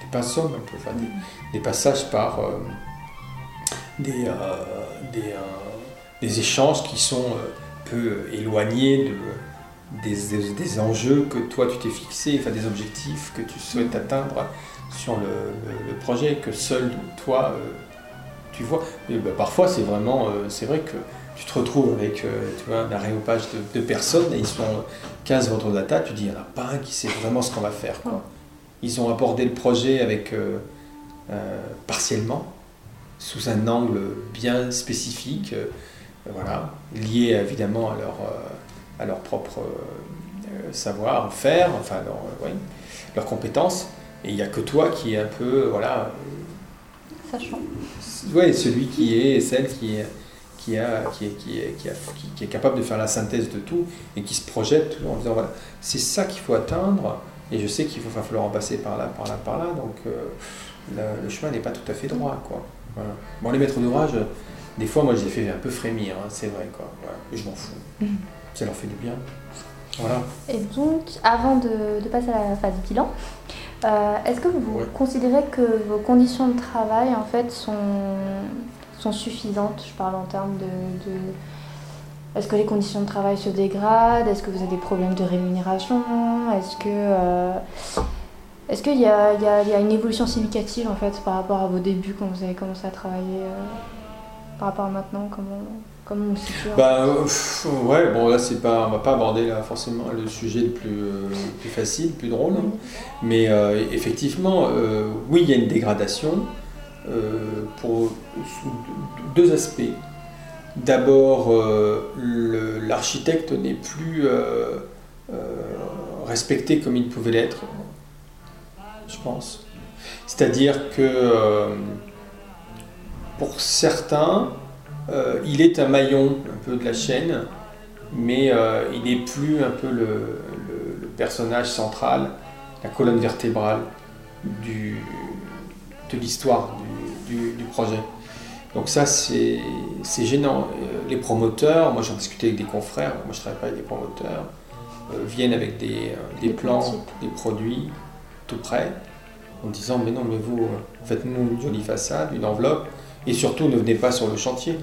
des passages, des, passages par euh, des, des, des, échanges qui sont peu éloignés de, des, des, enjeux que toi tu t'es fixé, enfin des objectifs que tu souhaites atteindre sur le, projet que seul toi euh, tu vois. Bah, parfois c'est vraiment, euh, c'est vrai que tu te retrouves avec euh, tu vois, un aréopage de, personnes et ils sont 15 autour de la table, tu dis il n'y en a pas un qui sait vraiment ce qu'on va faire. Ils ont abordé le projet avec partiellement sous un angle bien spécifique, voilà, lié évidemment à leur, à leur propre savoir-faire, enfin leur, leurs compétences. Et il n'y a que toi qui est un peu, voilà. Sachant. Ouais, celui qui est, celle qui est, qui, a, qui, est, qui, est, qui, a, qui, est capable de faire la synthèse de tout et qui se projette en disant voilà, c'est ça qu'il faut atteindre. Et je sais qu'il va falloir en passer par là, par là, par là. Donc euh, le, chemin n'est pas tout à fait droit. Quoi. Voilà. Bon, les maîtres d'ouvrage, des fois, moi, je les fais un peu frémir, hein, c'est vrai. Quoi. je m'en fous. Mm. Ça leur fait du bien. Voilà. Et donc, avant de, de passer à la phase bilan, euh, est-ce que vous considérez que vos conditions de travail en fait sont, sont suffisantes Je parle en termes de, est-ce que les conditions de travail se dégradent Est-ce que vous avez des problèmes de rémunération Est-ce que euh, est-ce qu'il y, y, y a, une évolution significative en fait par rapport à vos débuts quand vous avez commencé à travailler euh, par rapport à maintenant Comment Comment on bah, Ouais, bon là c'est pas, on va pas aborder là forcément le sujet le plus, euh, plus facile, le plus drôle, mais euh, effectivement, euh, oui il y a une dégradation pour deux aspects. D'abord, l'architecte n'est plus respecté comme il pouvait l'être, je pense. C'est-à-dire que pour certains, euh, il est un maillon un peu de la chaîne, mais euh, il n'est plus un peu le, personnage central, la colonne vertébrale du, de l'histoire du, projet. Donc ça, c'est gênant. Euh, les promoteurs, moi j'en discutais avec des confrères, moi je travaille pas avec des promoteurs, viennent avec des, des plans, des produits tout prêts, en disant mais non mais vous faites-nous une jolie façade, une enveloppe, et surtout ne venez pas sur le chantier.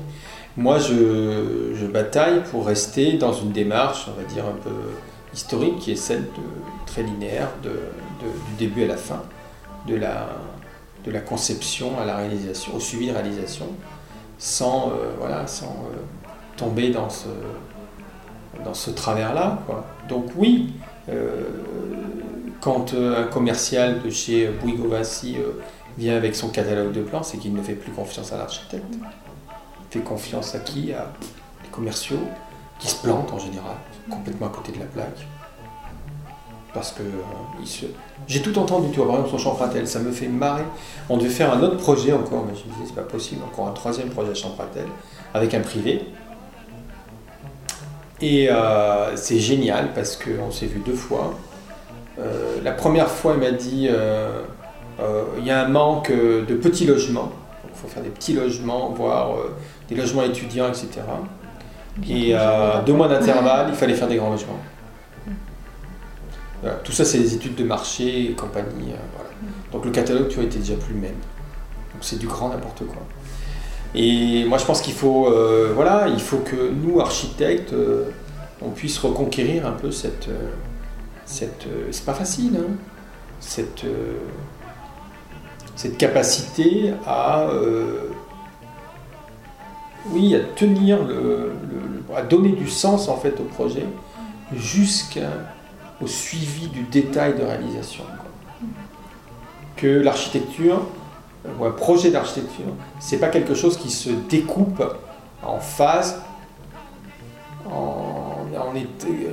Moi, je, bataille pour rester dans une démarche, on va dire, un peu historique, qui est celle très linéaire, de, du début à la fin, de la, de la conception à la réalisation, au suivi de réalisation, sans, euh, voilà, sans euh, tomber dans ce, dans ce travers-là. Donc oui, euh, quand un commercial de chez Bouygues vient avec son catalogue de plans, c'est qu'il ne fait plus confiance à l'architecte. Il fait confiance à qui? Les commerciaux, qui se plantent en général, complètement à côté de la plaque. Parce que euh, j'ai tout entendu, tu vois, par exemple son Champratel, ça me fait marrer. On devait faire un autre projet encore, mais je me disais, c'est pas possible, encore un troisième projet à Champratel, avec un privé. Et euh, c'est génial parce qu'on s'est vu deux fois. Euh, la première fois, il m'a dit il y a un manque euh, de petits logements. Il faut faire des petits logements, voire euh, des logements étudiants, etc. Et à deux mois d'intervalle, il fallait faire des grands logements. Tout ça, c'est des études de marché et compagnie. Donc le catalogue, tu vois, était déjà plus le même. Donc c'est du grand n'importe quoi. Et moi, je pense qu'il faut, voilà, il faut que nous, architectes, on puisse reconquérir un peu cette, cette, c'est pas facile, hein, cette cette capacité à, euh, oui, à tenir, le, à donner du sens en fait au projet jusqu'au suivi du détail de réalisation. Que l'architecture, ou un projet d'architecture, c'est pas quelque chose qui se découpe en phases,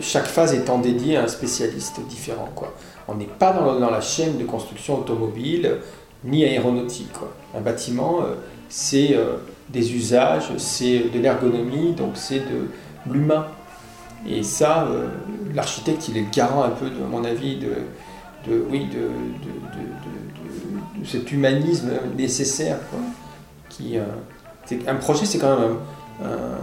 chaque phase étant dédiée à un spécialiste différent. Quoi. On n'est pas dans, dans, la chaîne de construction automobile ni aéronautique. Un bâtiment, euh, c'est euh, des usages, c'est de l'ergonomie, donc c'est de l'humain. Et ça, euh, l'architecte, il est le garant un peu, de, mon avis, de, de oui, de, de, cet humanisme nécessaire. Qui, un projet, c'est quand même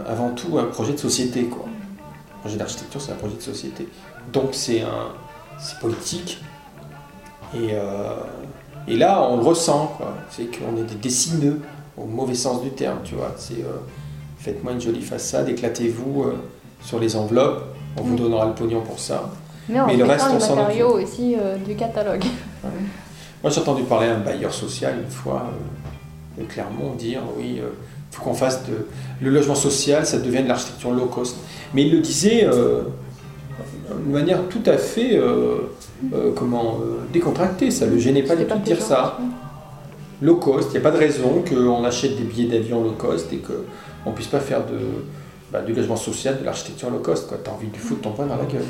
avant tout un projet de société. Quoi. Un projet d'architecture, c'est un projet de société. Donc c'est politique. Et et là, on le ressent, C'est qu'on est des dessineux, au mauvais sens du terme, tu vois. C'est euh, faites-moi une jolie façade, éclatez-vous euh, sur les enveloppes, on vous mm. donnera le pognon pour ça. Mais, le reste, on s'en matériaux aussi euh, du catalogue. Moi, j'ai entendu parler à un bailleur social une fois, de Clermont, dire oui, il faut qu'on fasse de. Le logement social, ça devient de l'architecture low cost. Mais il le disait de manière tout à fait euh, comment, euh, décontractée. Ça ne le gênait pas du tout de dire ça. low cost. Il n'y a pas de raison qu'on achète des billets d'avion low cost et qu'on ne puisse pas faire de, bah, du logement social, de l'architecture low cost. Tu as envie de foutre ton poing dans la gueule.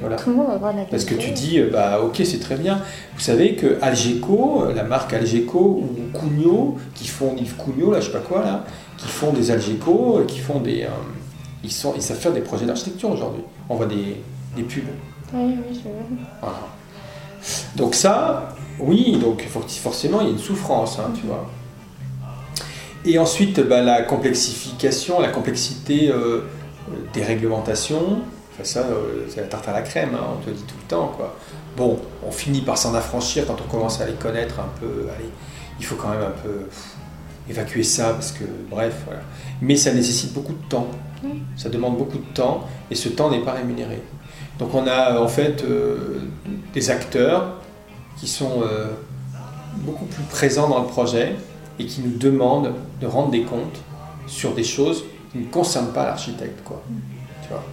Voilà. Tout le monde va la Parce que tu dis, euh, bah ok, c'est très bien. Vous savez que Algeco, euh, la marque Algeco ou Cugno, qui font Yves Cugno, là, je sais pas quoi, là, qui font des Algeco, qui font des. ils, sont, ils savent faire des projets d'architecture aujourd'hui. On voit des, des pubs. Oui, oui, je Voilà. Donc ça, oui, donc forcément, il y a une souffrance, hein, tu vois. Et ensuite, bah, la complexification, la complexité euh, des réglementations, enfin, ça, euh, c'est la tarte à la crème, hein, on te le dit tout le temps. Quoi. Bon, on finit par s'en affranchir quand on commence à les connaître un peu. Allez, il faut quand même un peu évacuer ça, parce que, bref, voilà. Mais ça nécessite beaucoup de temps. Ça demande beaucoup de temps, et ce temps n'est pas rémunéré. Donc on a en fait euh, des acteurs qui sont euh, beaucoup plus présents dans le projet et qui nous demandent de rendre des comptes sur des choses qui ne concernent pas l'architecte. Quoi. Tu vois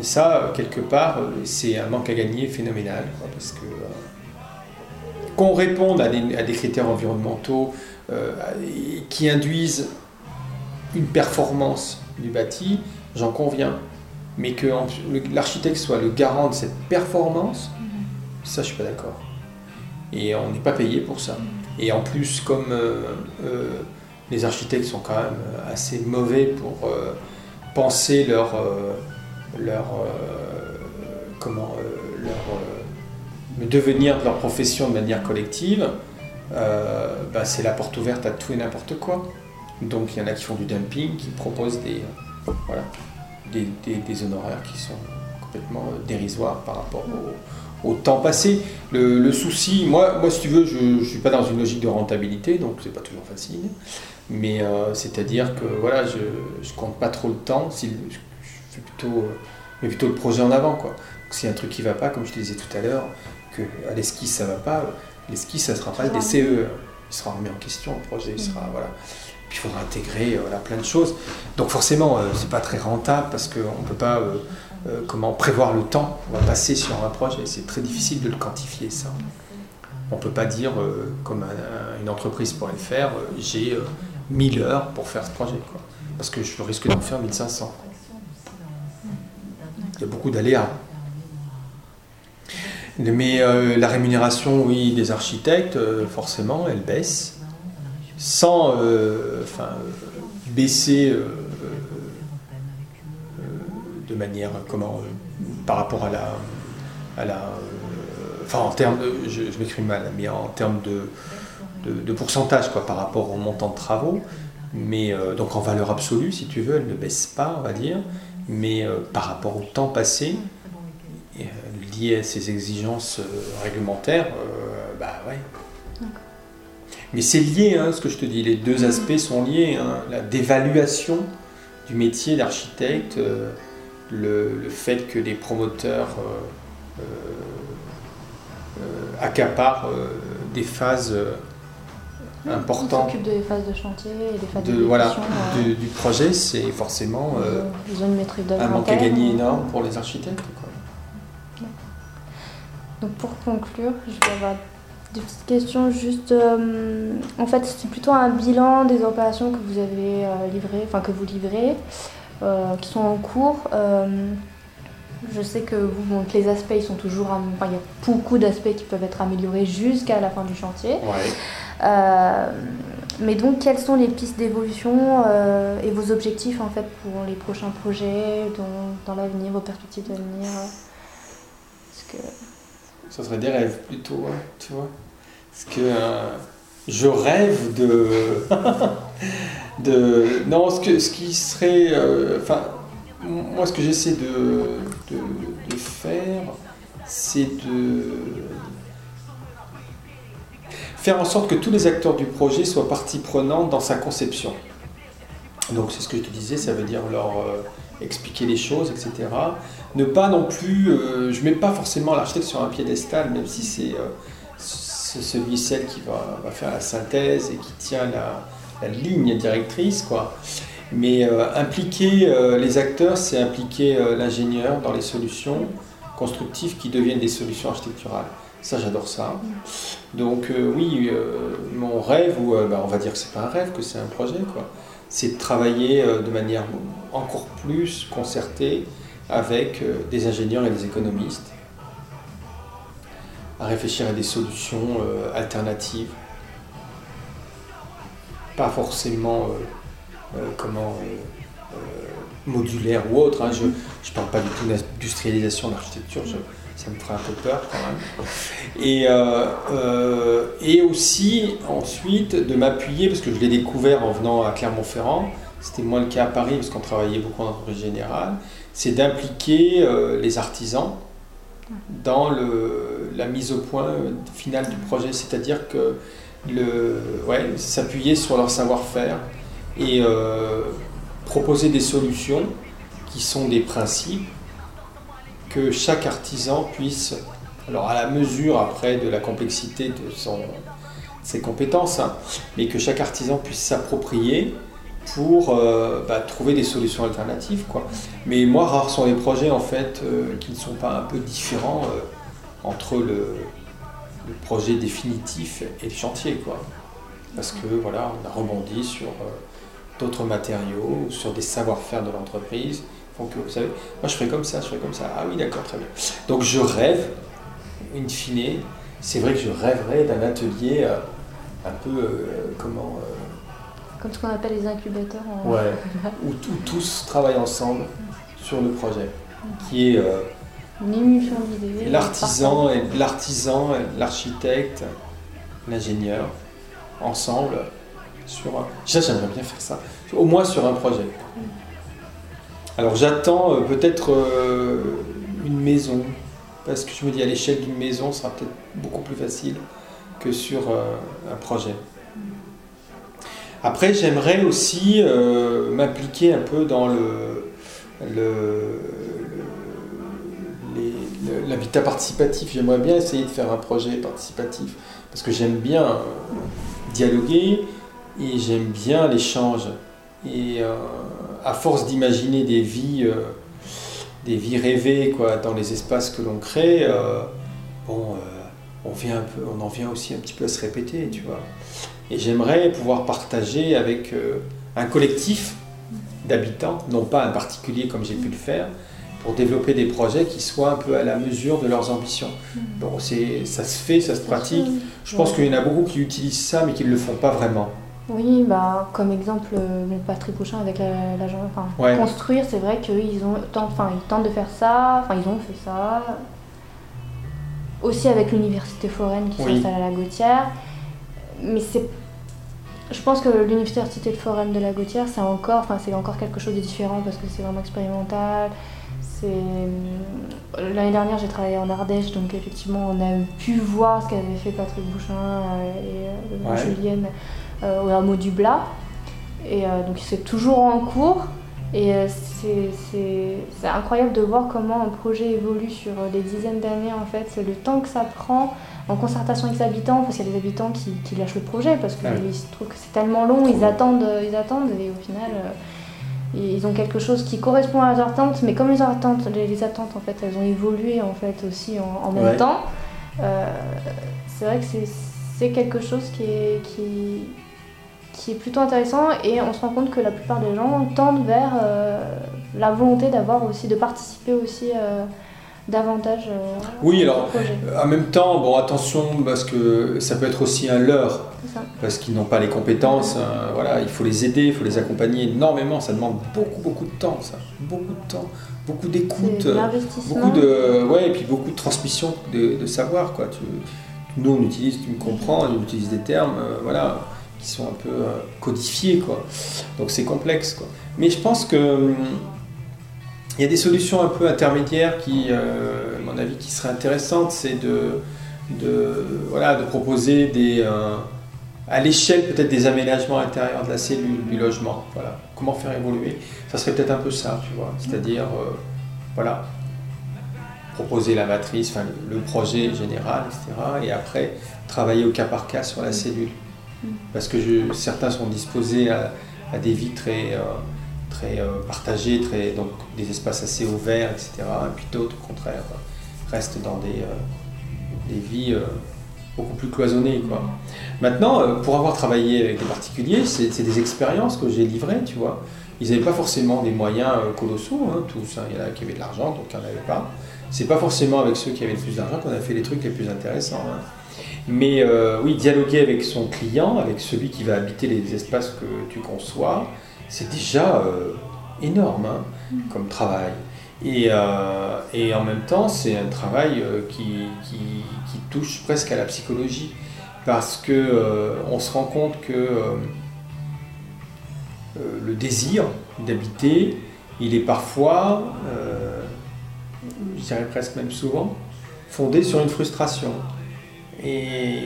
et ça, euh, quelque part, c'est un manque à gagner phénoménal. parce que qu'on réponde à des, à des, critères environnementaux qui induisent une performance du bâti, j'en conviens mais que l'architecte soit le garant de cette performance, ça je suis pas d'accord. Et on n'est pas payé pour ça. Et en plus, comme euh, euh, les architectes sont quand même assez mauvais pour euh, penser leur, leur comment leur devenir de leur profession de manière collective, bah, c'est la porte ouverte à tout et n'importe quoi. Donc il y en a qui font du dumping, qui proposent des voilà des, honoraires qui sont complètement euh, dérisoires par rapport au, temps passé. Le, souci, moi, moi, si tu veux, je ne suis pas dans une logique de rentabilité, donc c'est pas toujours facile. Mais euh, c'est-à-dire que voilà, je, je compte pas trop le temps, si, je, fais plutôt, euh, mais plutôt le projet en avant. Quoi. Y a un truc qui va pas, comme je te disais tout à l'heure, que à l'esquisse ça va pas, l'esquisse ça sera pas le DCE. Il sera remis en question, le projet, il sera. Mmh. Voilà il faudra intégrer euh, plein de choses. Donc forcément, euh, c'est pas très rentable parce qu'on ne peut pas euh, comment prévoir le temps qu'on va passer sur un projet. C'est très difficile de le quantifier ça. On ne peut pas dire, comme une entreprise pourrait le faire, j'ai 1000 heures pour faire ce projet. Parce que je risque d'en faire 1500. Il y a beaucoup d'aléas. Mais la rémunération, oui, des architectes, forcément, elle baisse. Sans euh, baisser euh, euh, de manière comment par rapport à la, enfin en termes de, je, m'écris mal mais en termes de, de, pourcentage quoi par rapport au montant de travaux. Mais donc en valeur absolue si tu veux elle ne baisse pas on va dire. Mais par rapport au temps passé lié à ces exigences réglementaires bah ouais mais c'est lié, hein, ce que je te dis, les deux mm. aspects sont liés. Hein. la dévaluation du métier d'architecte, euh, le, fait que les promoteurs euh, euh, accaparent des phases importantes. s'occupe des phases de chantier et des phases de, de voilà, du, projet, c'est forcément un manque à gagner énorme pour les architectes. Donc pour conclure, je vais avoir des petites questions juste. Euh, en fait, c'est plutôt un bilan des opérations que vous avez euh, livrées, enfin que vous livrez, euh, qui sont en cours. je sais que vous, bon, les aspects, ils sont toujours. Enfin, il y a beaucoup d'aspects qui peuvent être améliorés jusqu'à la fin du chantier. mais donc, quelles sont les pistes d'évolution et vos objectifs en fait pour les prochains projets, dans, dans l'avenir, vos perspectives d'avenir? Que ça serait des rêves plutôt, hein, tu vois. Parce que euh, je rêve de. de non, ce, que, ce qui serait. Euh, enfin, moi, ce que j'essaie de, de, faire, c'est de faire en sorte que tous les acteurs du projet soient partie prenante dans sa conception. Donc, c'est ce que je te disais, ça veut dire leur euh, expliquer les choses, etc ne pas non plus, euh, je mets pas forcément l'architecte sur un piédestal, même si c'est euh, celui, celle qui va, faire la synthèse et qui tient la, ligne directrice, quoi. Mais euh, impliquer les acteurs, c'est impliquer l'ingénieur dans les solutions constructives qui deviennent des solutions architecturales. Ça, j'adore ça. Donc, euh, oui, euh, mon rêve, ou bah, on va dire que c'est pas un rêve, que c'est un projet, quoi. C'est de travailler de manière encore plus concertée avec des ingénieurs et des économistes, à réfléchir à des solutions alternatives. Pas forcément, comment modulaire ou autre. Hein. Je ne parle pas du tout d'industrialisation de l'architecture, ça me ferait un peu peur quand même. Et, euh, euh, et aussi, ensuite, de m'appuyer, parce que je l'ai découvert en venant à Clermont-Ferrand, c'était moins le cas à Paris, parce qu'on travaillait beaucoup en entreprise générale, c'est d'impliquer euh, les artisans dans le, la mise au point finale du projet, c'est-à-dire que le, ouais, s'appuyer sur leur savoir-faire et proposer des solutions qui sont des principes que chaque artisan puisse, alors à la mesure après de la complexité de, son, ses compétences, hein, mais que chaque artisan puisse s'approprier pour euh, bah, trouver des solutions alternatives. Quoi. Mais moi, rares sont les projets en fait euh, qui ne sont pas un peu différents euh, entre le, projet définitif et le chantier. Quoi. Parce que voilà, on a rebondi sur d'autres matériaux, sur des savoir-faire de l'entreprise. Donc, vous savez, moi je ferai comme ça, je ferai comme ça. Ah oui, d'accord, très bien. Donc je rêve, in fine, c'est vrai que je rêverais d'un atelier un peu, comment... Euh, comme ce qu'on appelle les incubateurs. Ouais, où, tous travaillent ensemble sur le projet, qui est... L'artisan, l'artisan, l'architecte, l'ingénieur, ensemble, sur un... j'aimerais bien faire ça, au moins sur un projet. Alors j'attends euh, peut-être euh, une maison, parce que je me dis à l'échelle d'une maison, ça sera peut-être beaucoup plus facile que sur euh, un projet. Après, j'aimerais aussi m'impliquer un peu dans le, l'habitat participatif. J'aimerais bien essayer de faire un projet participatif, parce que j'aime bien dialoguer, et j'aime bien l'échange. Et euh, à force d'imaginer des vies, euh, des vies rêvées quoi, dans les espaces que l'on crée, euh, bon, on, vient un peu, on en vient aussi un petit peu à se répéter, tu vois. Et j'aimerais pouvoir partager avec un collectif d'habitants, non pas un particulier comme j'ai pu le faire, pour développer des projets qui soient un peu à la mesure de leurs ambitions. Mmh. Bon, ça se fait, ça se pratique. Je pense qu'il y en a beaucoup qui utilisent ça, mais qui ne le font pas vraiment. Oui, bah, comme exemple, euh, Patrick Couchin avec l'agent. enfin, construire, c'est vrai qu'ils ont, enfin, ils tentent de faire ça, enfin, ils ont fait ça. Aussi avec l'université foraine qui s'installe à la Gautière. Mais c'est. Je pense que l'université de foraine de la Gautière, c'est encore, enfin, c'est encore quelque chose de différent parce que c'est vraiment expérimental. L'année dernière, j'ai travaillé en Ardèche, donc effectivement, on a pu voir ce qu'avait fait Patrick Bouchin euh, et euh, Julienne euh, au hameau du Blas. Et euh, donc c'est toujours en cours. Et euh, c'est incroyable de voir comment un projet évolue sur des dizaines d'années en fait. C'est le temps que ça prend en concertation avec les habitants, parce qu'il y a des habitants qui, qui lâchent le projet parce qu'ils se trouvent que c'est tellement long, ils attendent, ils attendent et au final ils ont quelque chose qui correspond à leurs attentes, mais comme les attentes, les, attentes en fait, elles ont évolué en fait aussi en, même temps. c'est vrai que c'est quelque chose qui est, qui, qui est plutôt intéressant et on se rend compte que la plupart des gens tendent vers euh, la volonté d'avoir aussi, de participer aussi euh, davantage euh, oui, alors, en même temps, bon, attention, parce que ça peut être aussi un leurre, parce qu'ils n'ont pas les compétences, voilà, il faut les aider, il faut les accompagner énormément, ça demande beaucoup, beaucoup de temps, ça, beaucoup de temps, beaucoup d'écoute, beaucoup de, ouais, et puis beaucoup de transmission de, savoir, quoi. Tu, nous, on utilise, tu me comprends, on utilise des termes, voilà qui sont un peu euh, codifiés, quoi. Donc c'est complexe, quoi. Mais je pense que hum, il y a des solutions un peu intermédiaires qui, euh, à mon avis, qui seraient intéressantes, c'est de, de, voilà, de proposer des, euh, à l'échelle peut-être des aménagements intérieurs de la cellule, du logement. Voilà. Comment faire évoluer? Ça serait peut-être un peu ça, tu vois. C'est-à-dire, voilà, proposer la matrice, enfin, le projet général, etc. Et après, travailler au cas par cas sur la cellule parce que certains sont disposés à, des vies très, euh, très euh, partagées, très, donc des espaces assez ouverts, etc. Et puis d'autres, au contraire, restent dans des, des vies beaucoup plus cloisonnées. Quoi. Maintenant, pour avoir travaillé avec des particuliers, c'est des expériences que j'ai livrées, tu vois. Ils n'avaient pas forcément des moyens colossaux, hein, tous. Hein. Il y en a qui avaient de l'argent, donc il n'y en avait pas. C'est pas forcément avec ceux qui avaient le plus d'argent qu'on a fait les trucs les plus intéressants. Hein. Mais oui, dialoguer avec son client, avec celui qui va habiter les espaces que tu conçois, c'est déjà énorme mm. comme travail. Euh, et, en même temps, c'est un travail euh, qui, touche presque à la psychologie, parce que euh, on se rend compte que le désir d'habiter, il est parfois, je dirais presque même souvent, fondé sur une frustration. Et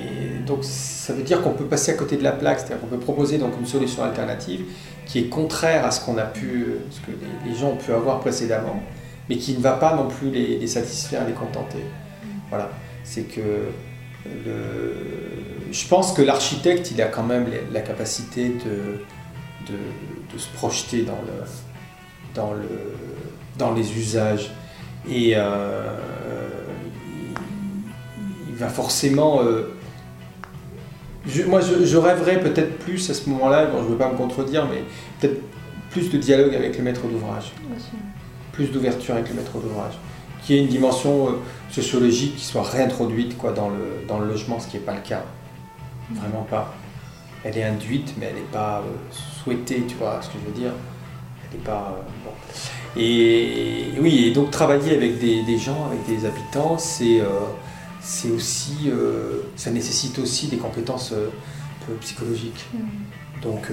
donc ça veut dire qu'on peut passer à côté de la plaque, c'est-à-dire qu'on peut proposer donc une solution alternative qui est contraire à ce qu'on a pu, ce que les gens ont pu avoir précédemment, mais qui ne va pas non plus les, satisfaire, les contenter. Voilà, c'est que je pense que l'architecte, il a quand même la capacité de, de, se projeter dans, le, dans, le, dans les usages. Et euh, va forcément... Euh, moi, je, rêverais peut-être plus à ce moment-là, bon, je ne veux pas me contredire, mais peut-être plus de dialogue avec le maître d'ouvrage plus d'ouverture avec le maître d'ouvrage, qui ait une dimension euh, sociologique qui soit réintroduite quoi, dans, le, dans le logement, ce qui n'est pas le cas. Vraiment pas. Elle est induite, mais elle n'est pas euh, souhaitée, tu vois ce que je veux dire. Elle n'est pas. Euh, et, oui, et donc travailler avec des, gens, avec des habitants, c'est c'est aussi. ça nécessite aussi des compétences psychologiques. Mm. Donc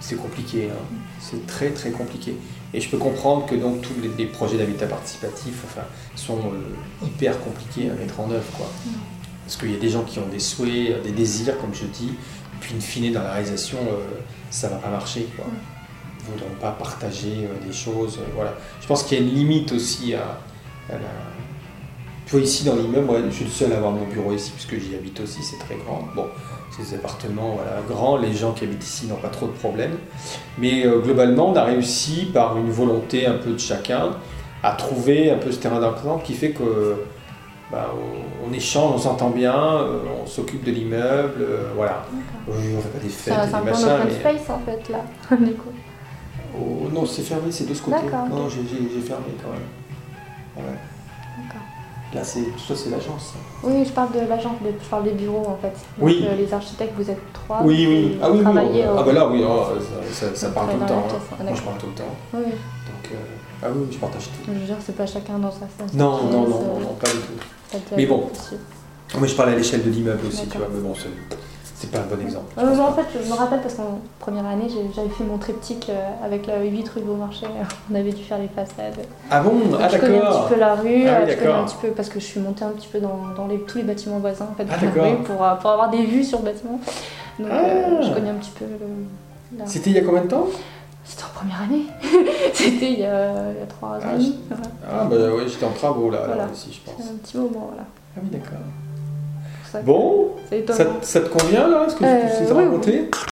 c'est compliqué, hein. c'est très très compliqué. Et je peux comprendre que donc tous les, projets d'habitat participatif enfin, sont euh, hyper compliqués à mettre en œuvre. Quoi. Mm. Parce qu'il y a des gens qui ont des souhaits, des désirs, comme je dis, et puis in fine, dans la réalisation, euh, ça ne va pas marcher. Quoi. Mm. Ils ne voudront pas partager euh, des choses. voilà. Je pense qu'il y a une limite aussi à, la... Tu vois, ici dans l'immeuble, je suis le seul à avoir mon bureau ici, puisque j'y habite aussi, c'est très grand. Bon, ces appartements voilà, grands, les gens qui habitent ici n'ont pas trop de problèmes. Mais euh, globalement, on a réussi par une volonté un peu de chacun à trouver un peu ce terrain d'entente qui fait que bah, on, échange, on s'entend bien, euh, on s'occupe de l'immeuble, euh, voilà. on fait pas des fêtes, des machins. C'est un peu mais... space en fait là, du coup. Oh, non, c'est fermé, c'est de ce côté. Non, j'ai fermé quand même. Là, c'est, ça, c'est l'agence. Oui, je parle de l'agence, je parle des bureaux en fait. oui. Euh, les architectes, vous êtes trois. Oui, oui. Ah oui, oui. Ah bah là, oui, oh, ça, ça, parle tout le temps. Hein. Moi, je parle tout le temps. Oui. Donc, euh, ah oui, je partage tout. Je veux dire, c'est pas chacun dans sa salle. Non, non, non, non, non, pas du tout. Mais bon. Mais je parle à l'échelle de l'immeuble aussi, tu vois. Mais bon, c'est c'est pas un bon exemple. Euh, en fait, je me rappelle parce qu'en première année, j'avais fait mon triptyque euh, avec la 8 rue Beaumarchais. On avait dû faire les façades. Ah bon? Ah d'accord. Je connais un petit peu la rue, ah, je connais un petit peu parce que je suis montée un petit peu dans, dans les, tous les bâtiments voisins en fait, ah, rue pour, euh, pour, avoir des vues sur le bâtiment. Donc ah. je connais un petit peu. C'était il y a combien de temps? C'était en première année. C'était il, y a, il y a trois ah, ans. Ah, bah oui, j'étais en travaux là, voilà. aussi, je pense. un petit moment, voilà. Ah oui, d'accord. Bon, ça, ça, te convient là ce que euh, tu as raconté?